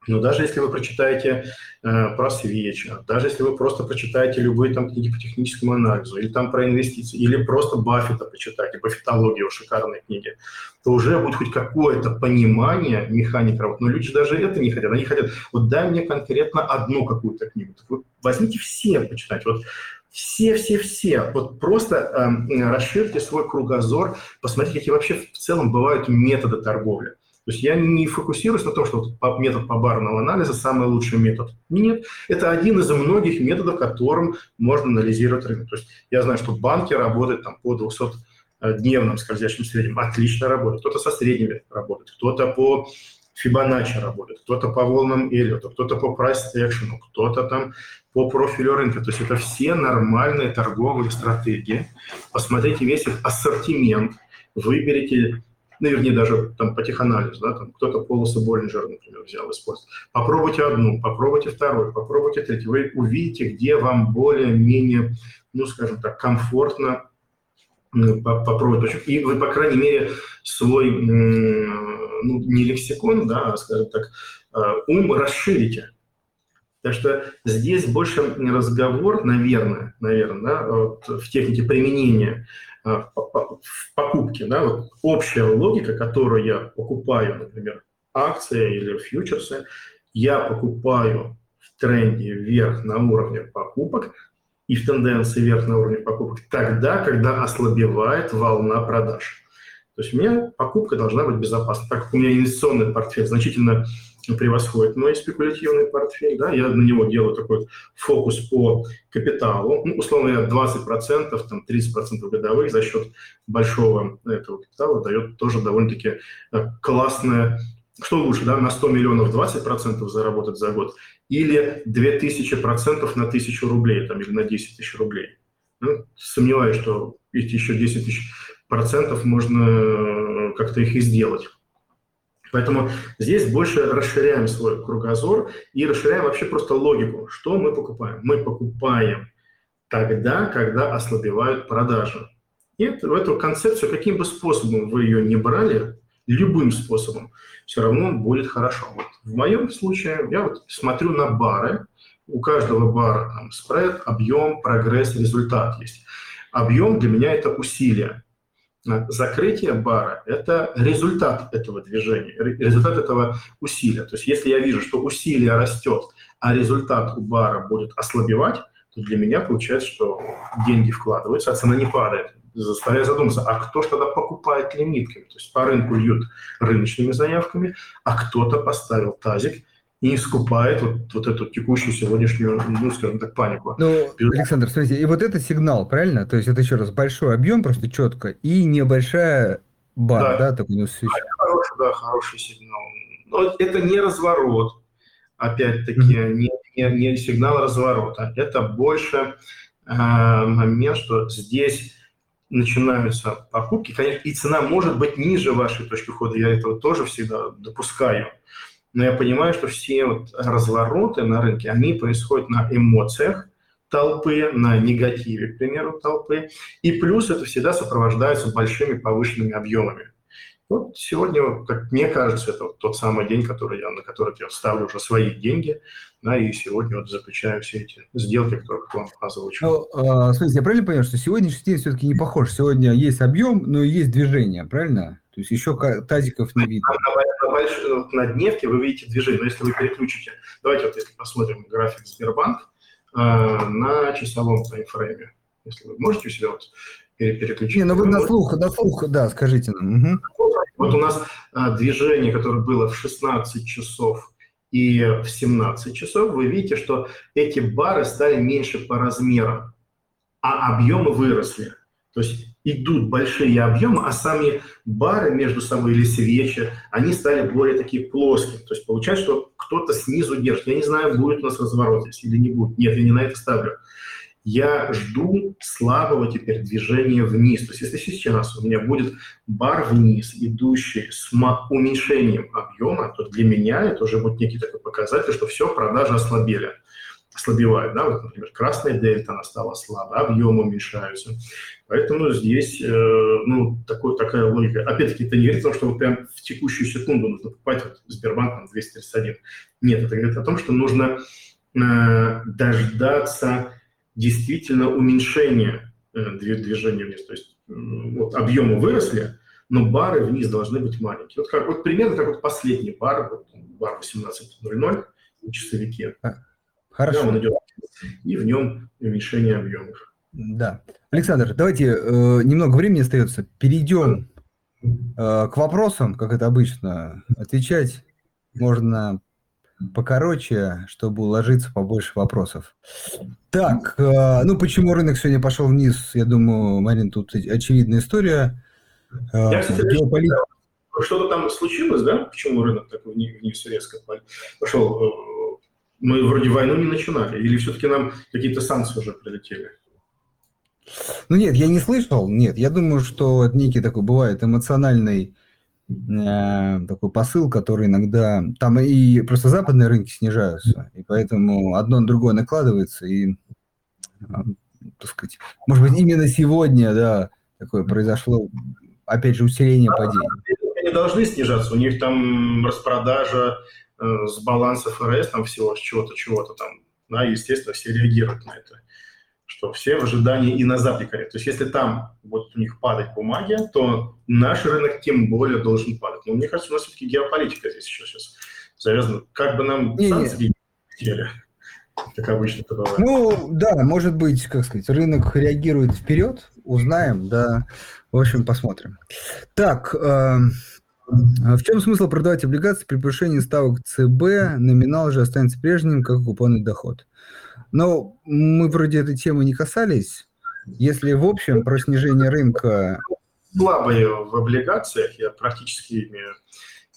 Но даже если вы прочитаете э, про свечи, даже если вы просто прочитаете любые там книги по техническому анализу, или там про инвестиции, или просто Баффета почитаете, Баффетологию, шикарные книги, то уже будет хоть какое-то понимание механики работы. Но люди даже это не хотят. Они хотят, вот дай мне конкретно одну какую-то книгу. Так вы возьмите все почитать. Вот все-все-все. Вот просто э, расширьте свой кругозор, посмотрите, какие вообще в целом бывают методы торговли. То есть я не фокусируюсь на том, что метод побарного анализа самый лучший метод. Нет, это один из многих методов, которым можно анализировать рынок. То есть я знаю, что банки работают там по 200-дневным скользящим средним, отлично работают. Кто-то со средними работает, кто-то по Фибоначчи работает, кто-то по волнам Эллиота, кто-то по price action, кто-то там по профилю рынка. То есть это все нормальные торговые стратегии. Посмотрите весь их ассортимент, выберите ну, вернее, даже там по теханализу, да, там кто-то полосы Боллинджера, например, взял использовать. Попробуйте одну, попробуйте вторую, попробуйте третью. Вы увидите, где вам более-менее, ну, скажем так, комфортно попробовать. И вы, по крайней мере, свой, ну, не лексикон, да, а, скажем так, а, ум расширите. Так что здесь больше разговор, наверное, наверное, да, вот в технике применения а, в покупке. Да, вот общая логика, которую я покупаю, например, акции или фьючерсы, я покупаю в тренде вверх на уровне покупок и в тенденции вверх на уровне покупок тогда, когда ослабевает волна продаж. То есть у меня покупка должна быть безопасна. Так как у меня инвестиционный портфель значительно превосходит мой спекулятивный портфель, да, я на него делаю такой фокус по капиталу, ну, условно говоря, 20%, там, 30% годовых за счет большого этого капитала дает тоже довольно-таки э, классное, что лучше, да, на 100 миллионов 20% заработать за год или 2000% на 1000 рублей, там, или на 10 тысяч рублей. Ну, сомневаюсь, что эти еще 10 тысяч процентов можно э, как-то их и сделать. Поэтому здесь больше расширяем свой кругозор и расширяем вообще просто логику. Что мы покупаем? Мы покупаем тогда, когда ослабевают продажи. И это, в эту концепцию, каким бы способом вы ее не брали, любым способом, все равно будет хорошо. Вот в моем случае я вот смотрю на бары, у каждого бара там спред, объем, прогресс, результат есть. Объем для меня это усилие. Закрытие бара – это результат этого движения, результат этого усилия. То есть если я вижу, что усилие растет, а результат у бара будет ослабевать, то для меня получается, что деньги вкладываются, а цена не падает. Заставляя задуматься, а кто же тогда покупает лимитками? То есть по рынку льют рыночными заявками, а кто-то поставил тазик – и скупает вот, вот эту текущую сегодняшнюю, ну, скажем так, панику. Ну, Александр, смотрите, и вот это сигнал, правильно? То есть это еще раз большой объем, просто четко, и небольшая бар, да, да такой ну, да, хороший, да, хороший сигнал. Но это не разворот, опять-таки, mm-hmm. не, не, не сигнал разворота. Это больше э, момент, что здесь начинаются покупки, конечно, и цена может быть ниже вашей точки входа, я этого тоже всегда допускаю но я понимаю, что все вот развороты на рынке, они происходят на эмоциях толпы, на негативе, к примеру, толпы. И плюс это всегда сопровождается большими повышенными объемами. Вот сегодня, как мне кажется, это вот тот самый день, который я, на который я ставлю уже свои деньги, да, и сегодня вот заключаю все эти сделки, которые вам озвучил. Ну, э, смотрите, я правильно понимаю, что сегодняшний день все-таки не похож? Сегодня есть объем, но есть движение, правильно? То есть еще тазиков не видно. На, на, больш... на дневке вы видите движение, но если вы переключите, давайте вот если посмотрим график Сбербанк э, на часовом таймфрейме, если вы можете у себя вот переключить. Не, ну вы на слух, на слух, да, скажите нам. Угу. Вот у нас а, движение, которое было в 16 часов и в 17 часов, вы видите, что эти бары стали меньше по размерам, а объемы выросли. То есть идут большие объемы, а сами бары между собой или свечи, они стали более такие плоские. То есть получается, что кто-то снизу держит. Я не знаю, будет у нас разворот здесь или не будет. Нет, я не на это ставлю. Я жду слабого теперь движения вниз. То есть если сейчас у меня будет бар вниз, идущий с уменьшением объема, то для меня это уже будет некий такой показатель, что все, продажи ослабели. ослабевают. Да? Вот, например, красная дельта, она стала слабой, объемы уменьшаются. Поэтому здесь э, ну, такой, такая логика. Опять-таки, это не говорит о том, что вот прям в текущую секунду нужно покупать вот Сбербанк там, 231. Нет, это говорит о том, что нужно э, дождаться действительно уменьшения э, движения вниз. То есть вот объемы выросли, но бары вниз должны быть маленькие. Вот, как, вот примерно как вот последний бар, вот, бар 18.00 в часовике. Хорошо. Да, он идет, и в нем уменьшение объемов. Да. Александр, давайте, э, немного времени остается. Перейдем э, к вопросам, как это обычно. Отвечать можно покороче, чтобы уложиться побольше вопросов. Так, э, ну почему рынок сегодня пошел вниз? Я думаю, Марин, тут очевидная история. Э, Я, кстати, Геополит... что-то там случилось, да? Почему рынок так вниз резко пошел? Э, мы вроде войну не начинали, или все-таки нам какие-то санкции уже прилетели? Ну нет, я не слышал, нет. Я думаю, что некий такой бывает эмоциональный э, такой посыл, который иногда... Там и просто западные рынки снижаются, и поэтому одно на другое накладывается, и, э, так сказать, может быть, именно сегодня, да, такое произошло опять же, усиление падения. Они должны снижаться, у них там распродажа э, с баланса ФРС, там всего чего-то, чего-то там, да, естественно, все реагируют на это, что все в ожидании и на коррекции. То есть если там вот у них падать бумаги, то наш рынок тем более должен падать. Но мне кажется, у нас все-таки геополитика здесь еще сейчас завязана. Как бы нам не, санкции не как обычно это бывает. Ну, да, может быть, как сказать, рынок реагирует вперед, узнаем, да. В общем, посмотрим. Так, э, в чем смысл продавать облигации при повышении ставок ЦБ? Номинал же останется прежним, как купонный доход. Но мы вроде этой темы не касались. Если в общем про снижение рынка... Слабые в облигациях, я практически ими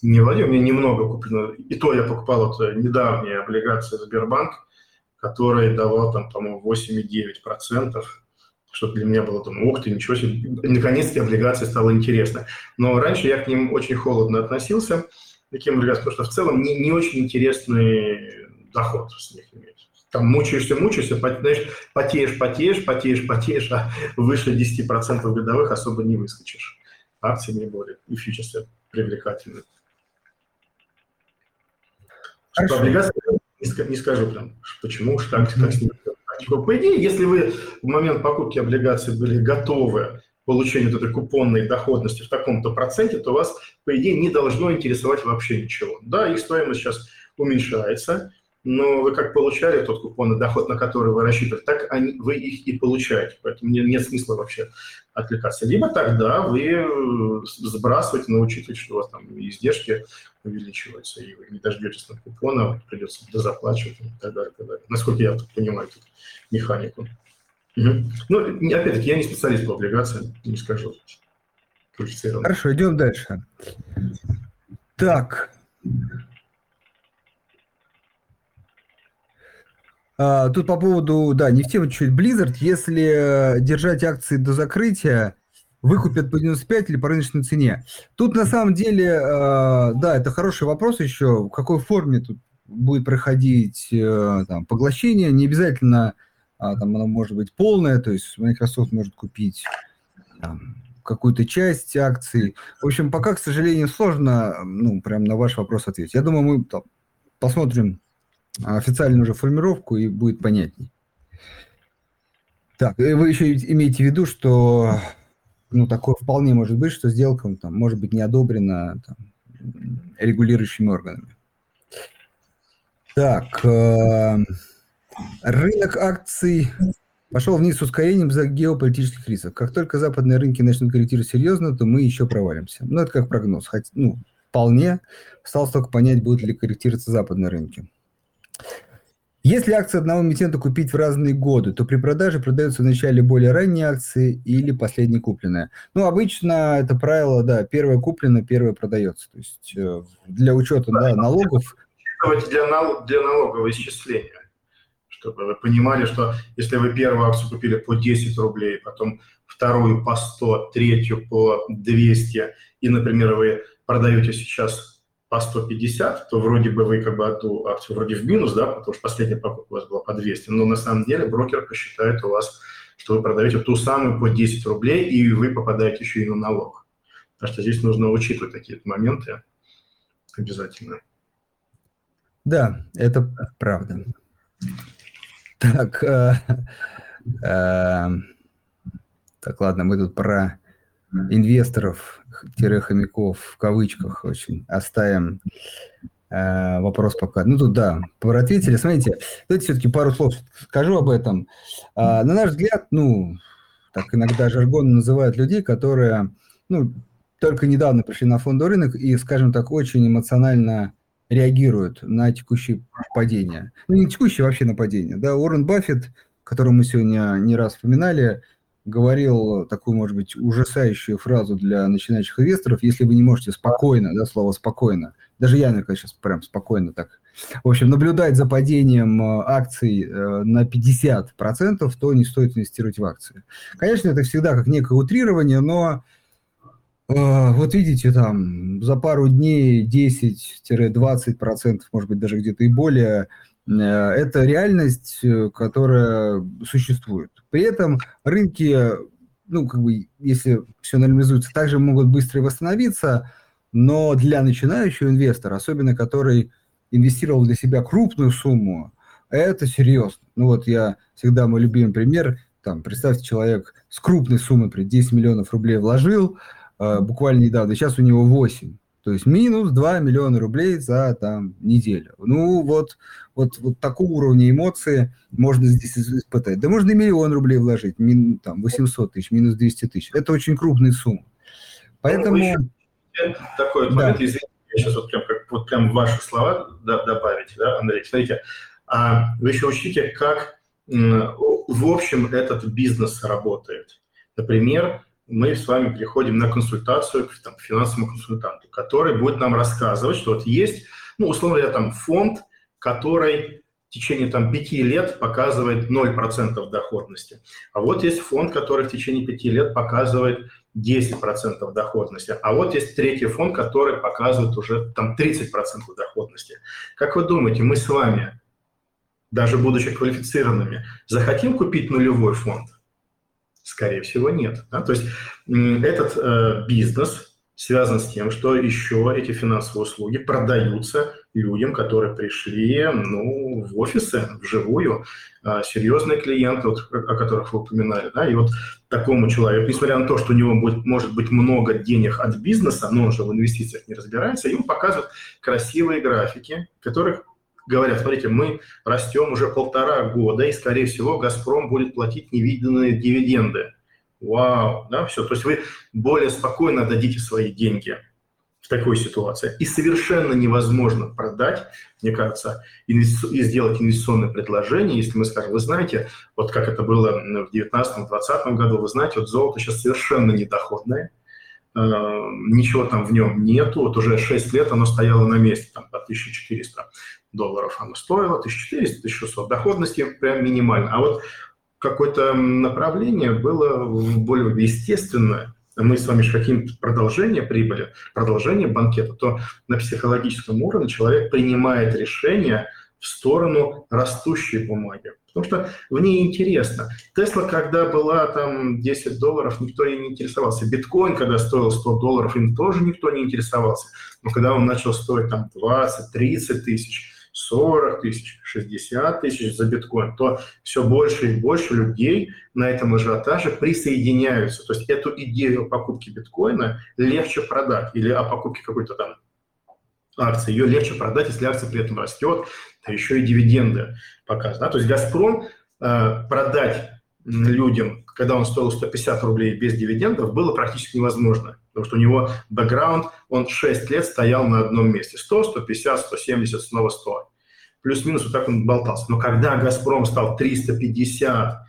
не владею, у меня немного куплено. И то я покупал вот недавние облигации Сбербанк, который давал там, по-моему, 8,9%, что для меня было, там, ух ты, ничего себе, наконец-таки облигации стало интересно. Но раньше я к ним очень холодно относился, таким облигациям, потому что в целом не, не очень интересный доход с них иметь. Там мучаешься, мучаешься, знаешь, потеешь, потеешь, потеешь, потеешь, а выше 10% годовых особо не выскочишь. Акции не более, и фьючерсы привлекательны. Что облигации не скажу прям, почему уж так, так с ними По идее, если вы в момент покупки облигаций были готовы получению этой купонной доходности в таком-то проценте, то вас, по идее, не должно интересовать вообще ничего. Да, их стоимость сейчас уменьшается, но вы как получали тот купонный доход, на который вы рассчитывали, так они, вы их и получаете. Поэтому нет, нет смысла вообще отвлекаться. Либо тогда вы э, сбрасываете, но что у вас там издержки увеличиваются, и вы не дождетесь на купона, придется дозаплачивать и так далее, и так далее. Насколько я понимаю тут механику. Угу. Ну, опять-таки, я не специалист по облигациям, не скажу. Хорошо, идем дальше. Так, А, тут по поводу, да, не в тему чуть Blizzard, если держать акции до закрытия, выкупят по 95 или по рыночной цене. Тут на самом деле, а, да, это хороший вопрос еще, в какой форме тут будет проходить э, там, поглощение. Не обязательно а, там оно может быть полное, то есть Microsoft может купить какую-то часть акций. В общем, пока, к сожалению, сложно, ну, прям на ваш вопрос ответить. Я думаю, мы там, посмотрим официальную уже формировку, и будет понятней. Так, вы еще имеете в виду, что ну, такое вполне может быть, что сделка там, может быть не одобрена там, регулирующими органами. Так, э, рынок акций пошел вниз с ускорением за геополитических рисков. Как только западные рынки начнут корректировать серьезно, то мы еще провалимся. Ну, это как прогноз. Хоть, ну, вполне. Осталось только понять, будут ли корректироваться западные рынки. Если акции одного эмитента купить в разные годы, то при продаже продаются вначале более ранние акции или последние купленные. Ну, обычно это правило, да, первое куплено, первое продается. То есть э, для учета да, налогов... Для, нал, для налогового исчисления, чтобы вы понимали, что если вы первую акцию купили по 10 рублей, потом вторую по 100, третью по 200, и, например, вы продаете сейчас по 150, то вроде бы вы как бы одну акцию вроде в минус, да, потому что последняя покупка у вас была по 200, но на самом деле брокер посчитает у вас, что вы продаете ту самую по 10 рублей, и вы попадаете еще и на налог. Так что здесь нужно учитывать такие моменты обязательно. Да, это правда. Так, э, э, так, ладно, мы тут про инвесторов-хомяков в кавычках очень оставим э, вопрос пока. Ну тут да, ответили. Смотрите, давайте все-таки пару слов скажу об этом. Э, на наш взгляд, ну, так иногда жаргон называют людей, которые, ну, только недавно пришли на фондовый рынок и, скажем так, очень эмоционально реагируют на текущее падение. Ну, не текущее, вообще на падение. Да, Уоррен Баффет, которого мы сегодня не раз вспоминали, говорил такую, может быть, ужасающую фразу для начинающих инвесторов, если вы не можете спокойно, да, слово спокойно, даже я, наверное, сейчас прям спокойно так, в общем, наблюдать за падением э, акций э, на 50%, то не стоит инвестировать в акции. Конечно, это всегда как некое утрирование, но э, вот видите, там за пару дней 10-20%, может быть, даже где-то и более – это реальность, э, которая существует. При этом рынки, ну, как бы, если все нормализуется, также могут быстро восстановиться, но для начинающего инвестора, особенно который инвестировал для себя крупную сумму, это серьезно. Ну вот я всегда мой любимый пример, там, представьте, человек с крупной суммой, при 10 миллионов рублей вложил, э, буквально недавно, сейчас у него 8. То есть минус 2 миллиона рублей за там, неделю. Ну, вот, вот, вот такого уровня эмоции можно здесь испытать. Да можно и миллион рублей вложить, мин, там, 800 тысяч, минус 200 тысяч. Это очень крупные суммы. Поэтому... Ну, такой вот да. момент, извините, я сейчас вот прям, как, вот прям ваши слова добавить, да, Андрей. Смотрите, а вы еще учтите, как в общем этот бизнес работает. Например, мы с вами приходим на консультацию к там, финансовому консультанту, который будет нам рассказывать, что вот есть, ну, условно говоря, там фонд, который в течение там, пяти лет показывает 0% доходности. А вот есть фонд, который в течение пяти лет показывает 10% доходности. А вот есть третий фонд, который показывает уже там 30% доходности. Как вы думаете, мы с вами, даже будучи квалифицированными, захотим купить нулевой фонд? Скорее всего, нет. Да? То есть этот э, бизнес связан с тем, что еще эти финансовые услуги продаются людям, которые пришли ну, в офисы, вживую, э, серьезные клиенты, вот, о которых вы упоминали. Да? И вот такому человеку, несмотря на то, что у него будет, может быть много денег от бизнеса, но он же в инвестициях не разбирается, ему показывают красивые графики, которых говорят, смотрите, мы растем уже полтора года, и, скорее всего, «Газпром» будет платить невиданные дивиденды. Вау, да, все. То есть вы более спокойно дадите свои деньги в такой ситуации. И совершенно невозможно продать, мне кажется, и сделать инвестиционное предложение, если мы скажем, вы знаете, вот как это было в 2019-2020 году, вы знаете, вот золото сейчас совершенно недоходное, э, ничего там в нем нету, вот уже 6 лет оно стояло на месте, там, по 1400 долларов оно стоило, 1400-1600, доходности прям минимально. А вот какое-то направление было более естественное, мы с вами же хотим продолжение прибыли, продолжение банкета, то на психологическом уровне человек принимает решение в сторону растущей бумаги. Потому что в ней интересно. Тесла, когда была там 10 долларов, никто ей не интересовался. Биткоин, когда стоил 100 долларов, им тоже никто не интересовался. Но когда он начал стоить там 20-30 тысяч, 40 тысяч, 60 тысяч за биткоин, то все больше и больше людей на этом ажиотаже присоединяются. То есть эту идею покупки биткоина легче продать или о покупке какой-то там акции, ее легче продать, если акция при этом растет, а еще и дивиденды показывают. Да? То есть «Газпром» э, продать людям, когда он стоил 150 рублей без дивидендов, было практически невозможно. Потому что у него бэкграунд, он 6 лет стоял на одном месте. 100, 150, 170, снова 100. Плюс-минус вот так он болтался. Но когда «Газпром» стал 350,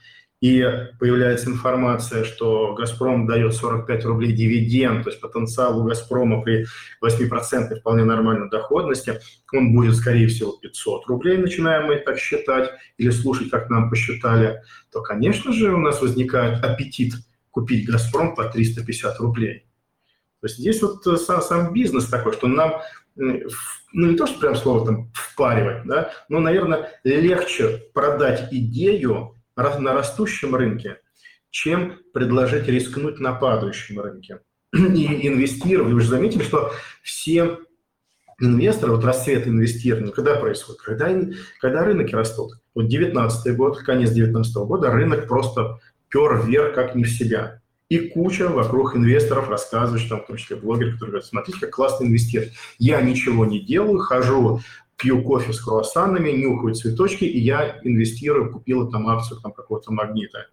и появляется информация, что «Газпром» дает 45 рублей дивиденд, то есть потенциал у «Газпрома» при 8% вполне нормальной доходности, он будет, скорее всего, 500 рублей, начинаем мы так считать, или слушать, как нам посчитали, то, конечно же, у нас возникает аппетит купить «Газпром» по 350 рублей. То есть здесь вот э, сам, сам бизнес такой, что нам ну не то, что прям слово там впаривать, да, но, наверное, легче продать идею на растущем рынке, чем предложить рискнуть на падающем рынке и инвестировать. Вы же заметили, что все инвесторы, вот расцвет инвестирования, когда происходит? Когда, когда рынки растут. Вот 19 год, конец 19 года, рынок просто пер вверх как не в себя. И куча вокруг инвесторов рассказывающих, там, в том числе блогеры, которые говорят, смотрите, как классно инвестировать. Я ничего не делаю, хожу, пью кофе с круассанами, нюхаю цветочки, и я инвестирую, купила там акцию там, какого-то магнита.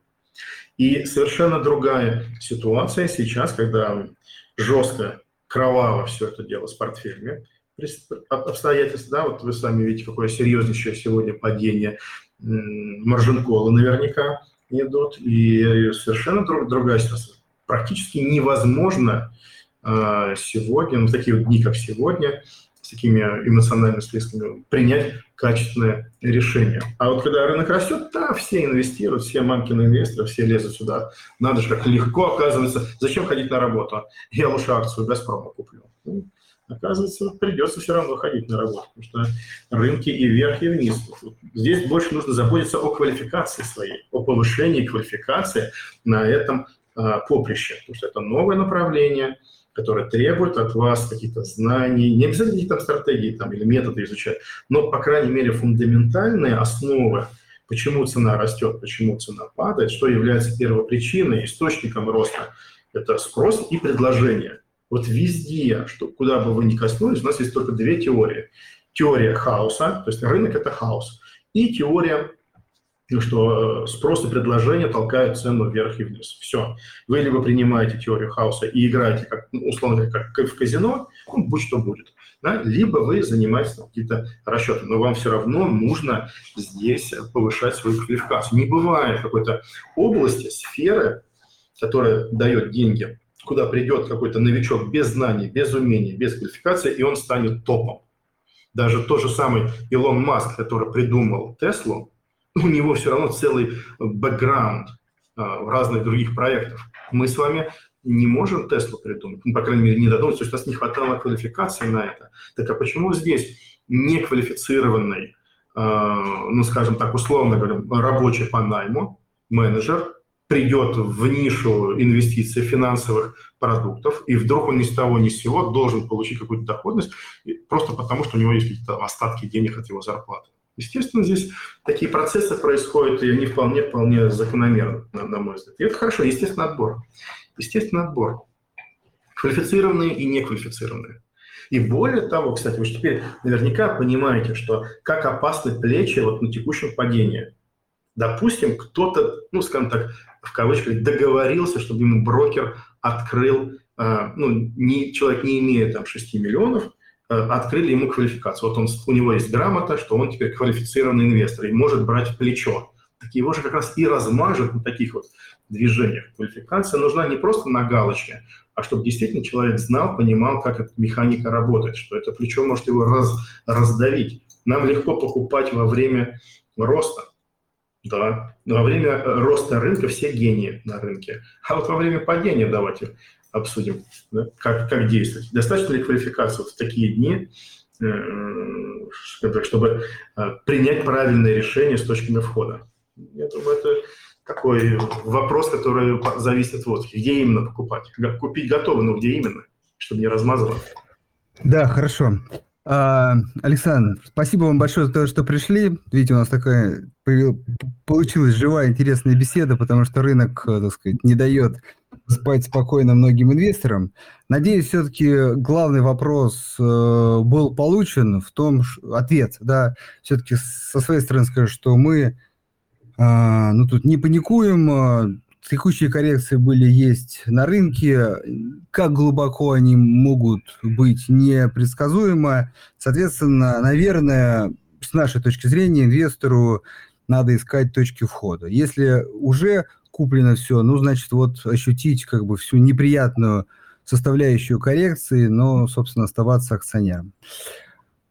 И совершенно другая ситуация сейчас, когда жестко, кроваво все это дело с портфелями, обстоятельства, да, вот вы сами видите, какое серьезнейшее сегодня падение маржинкола наверняка идут, и совершенно друг, другая ситуация. Практически невозможно э, сегодня, ну, такие вот дни, как сегодня, с такими эмоциональными всплесками, принять качественное решение. А вот когда рынок растет, да, все инвестируют, все мамкины инвесторы, все лезут сюда. Надо же, как легко оказывается. Зачем ходить на работу? Я лучше акцию «Газпрома» куплю. Оказывается, придется все равно ходить на работу, потому что рынки и вверх, и вниз. Здесь больше нужно заботиться о квалификации своей, о повышении квалификации на этом а, поприще, потому что это новое направление, которое требует от вас каких-то знаний, не обязательно каких-то стратегий там, или методы изучать, но, по крайней мере, фундаментальные основы, почему цена растет, почему цена падает, что является первопричиной, источником роста. Это спрос и предложение – вот везде, что, куда бы вы ни коснулись, у нас есть только две теории. Теория хаоса, то есть рынок – это хаос, и теория ну, что э, спрос и предложение толкают цену вверх и вниз. Все. Вы либо принимаете теорию хаоса и играете, как, ну, условно говоря, как в казино, ну, будь что будет, да? либо вы занимаетесь какие-то расчеты, но вам все равно нужно здесь повышать свою квалификацию. Не бывает какой-то области, сферы, которая дает деньги, куда придет какой-то новичок без знаний, без умений, без квалификации, и он станет топом. Даже тот же самый Илон Маск, который придумал Теслу, у него все равно целый бэкграунд а, в разных других проектах. Мы с вами не можем Теслу придумать, ну, по крайней мере, не додуматься, что у нас не хватало квалификации на это. Так а почему здесь неквалифицированный, э, ну, скажем так, условно говоря, рабочий по найму, менеджер, придет в нишу инвестиций финансовых продуктов, и вдруг он ни с того ни с сего должен получить какую-то доходность, просто потому что у него есть какие-то остатки денег от его зарплаты. Естественно, здесь такие процессы происходят, и они вполне, вполне закономерны, на, мой взгляд. И это хорошо, естественно, отбор. Естественно, отбор. Квалифицированные и неквалифицированные. И более того, кстати, вы же теперь наверняка понимаете, что как опасны плечи вот на текущем падении. Допустим, кто-то, ну, скажем так, в кавычках, договорился, чтобы ему брокер открыл, э, ну, не, человек не имея там 6 миллионов, э, открыли ему квалификацию. Вот он, у него есть грамота, что он теперь квалифицированный инвестор и может брать плечо. Так его же как раз и размажет на таких вот движениях. Квалификация нужна не просто на галочке, а чтобы действительно человек знал, понимал, как эта механика работает, что это плечо может его раз, раздавить. Нам легко покупать во время роста, да. Во время э, роста рынка все гении на рынке. А вот во время падения давайте обсудим, да, как, как действовать. Достаточно ли квалификации вот в такие дни, э, чтобы э, принять правильное решение с точками входа? Я думаю, это такой вопрос, который зависит от где именно покупать. Купить готово, но где именно, чтобы не размазывать. Да, хорошо. А, Александр, спасибо вам большое за то, что пришли. Видите, у нас такая получилась живая, интересная беседа, потому что рынок, э, так сказать, не дает спать спокойно многим инвесторам. Надеюсь, все-таки главный вопрос э, был получен в том, ответ, да, все-таки со своей стороны скажу, что мы, а, ну, тут не паникуем, текущие коррекции были есть на рынке, как глубоко они могут быть непредсказуемо. Соответственно, наверное, с нашей точки зрения, инвестору надо искать точки входа. Если уже куплено все, ну, значит, вот ощутить как бы всю неприятную составляющую коррекции, но, собственно, оставаться акционером.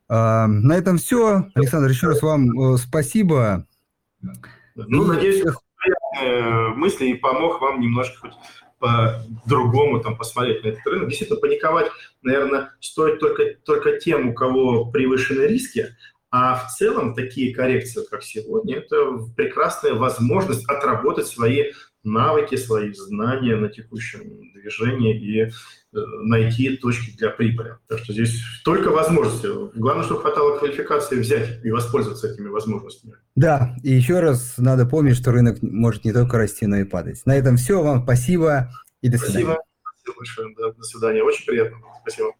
А, на этом все. Александр, еще раз вам э, спасибо. Ну, надеюсь, мысли и помог вам немножко хоть по-другому там посмотреть на этот рынок. Действительно, паниковать, наверное, стоит только, только тем, у кого превышены риски, а в целом такие коррекции, как сегодня, это прекрасная возможность отработать свои навыки, свои знания на текущем движении и э, найти точки для прибыли. Так что здесь только возможности. Главное, чтобы хватало квалификации взять и воспользоваться этими возможностями. Да, и еще раз надо помнить, что рынок может не только расти, но и падать. На этом все. Вам спасибо и до свидания. Спасибо. Спасибо большое. Да, до свидания. Очень приятно. Спасибо.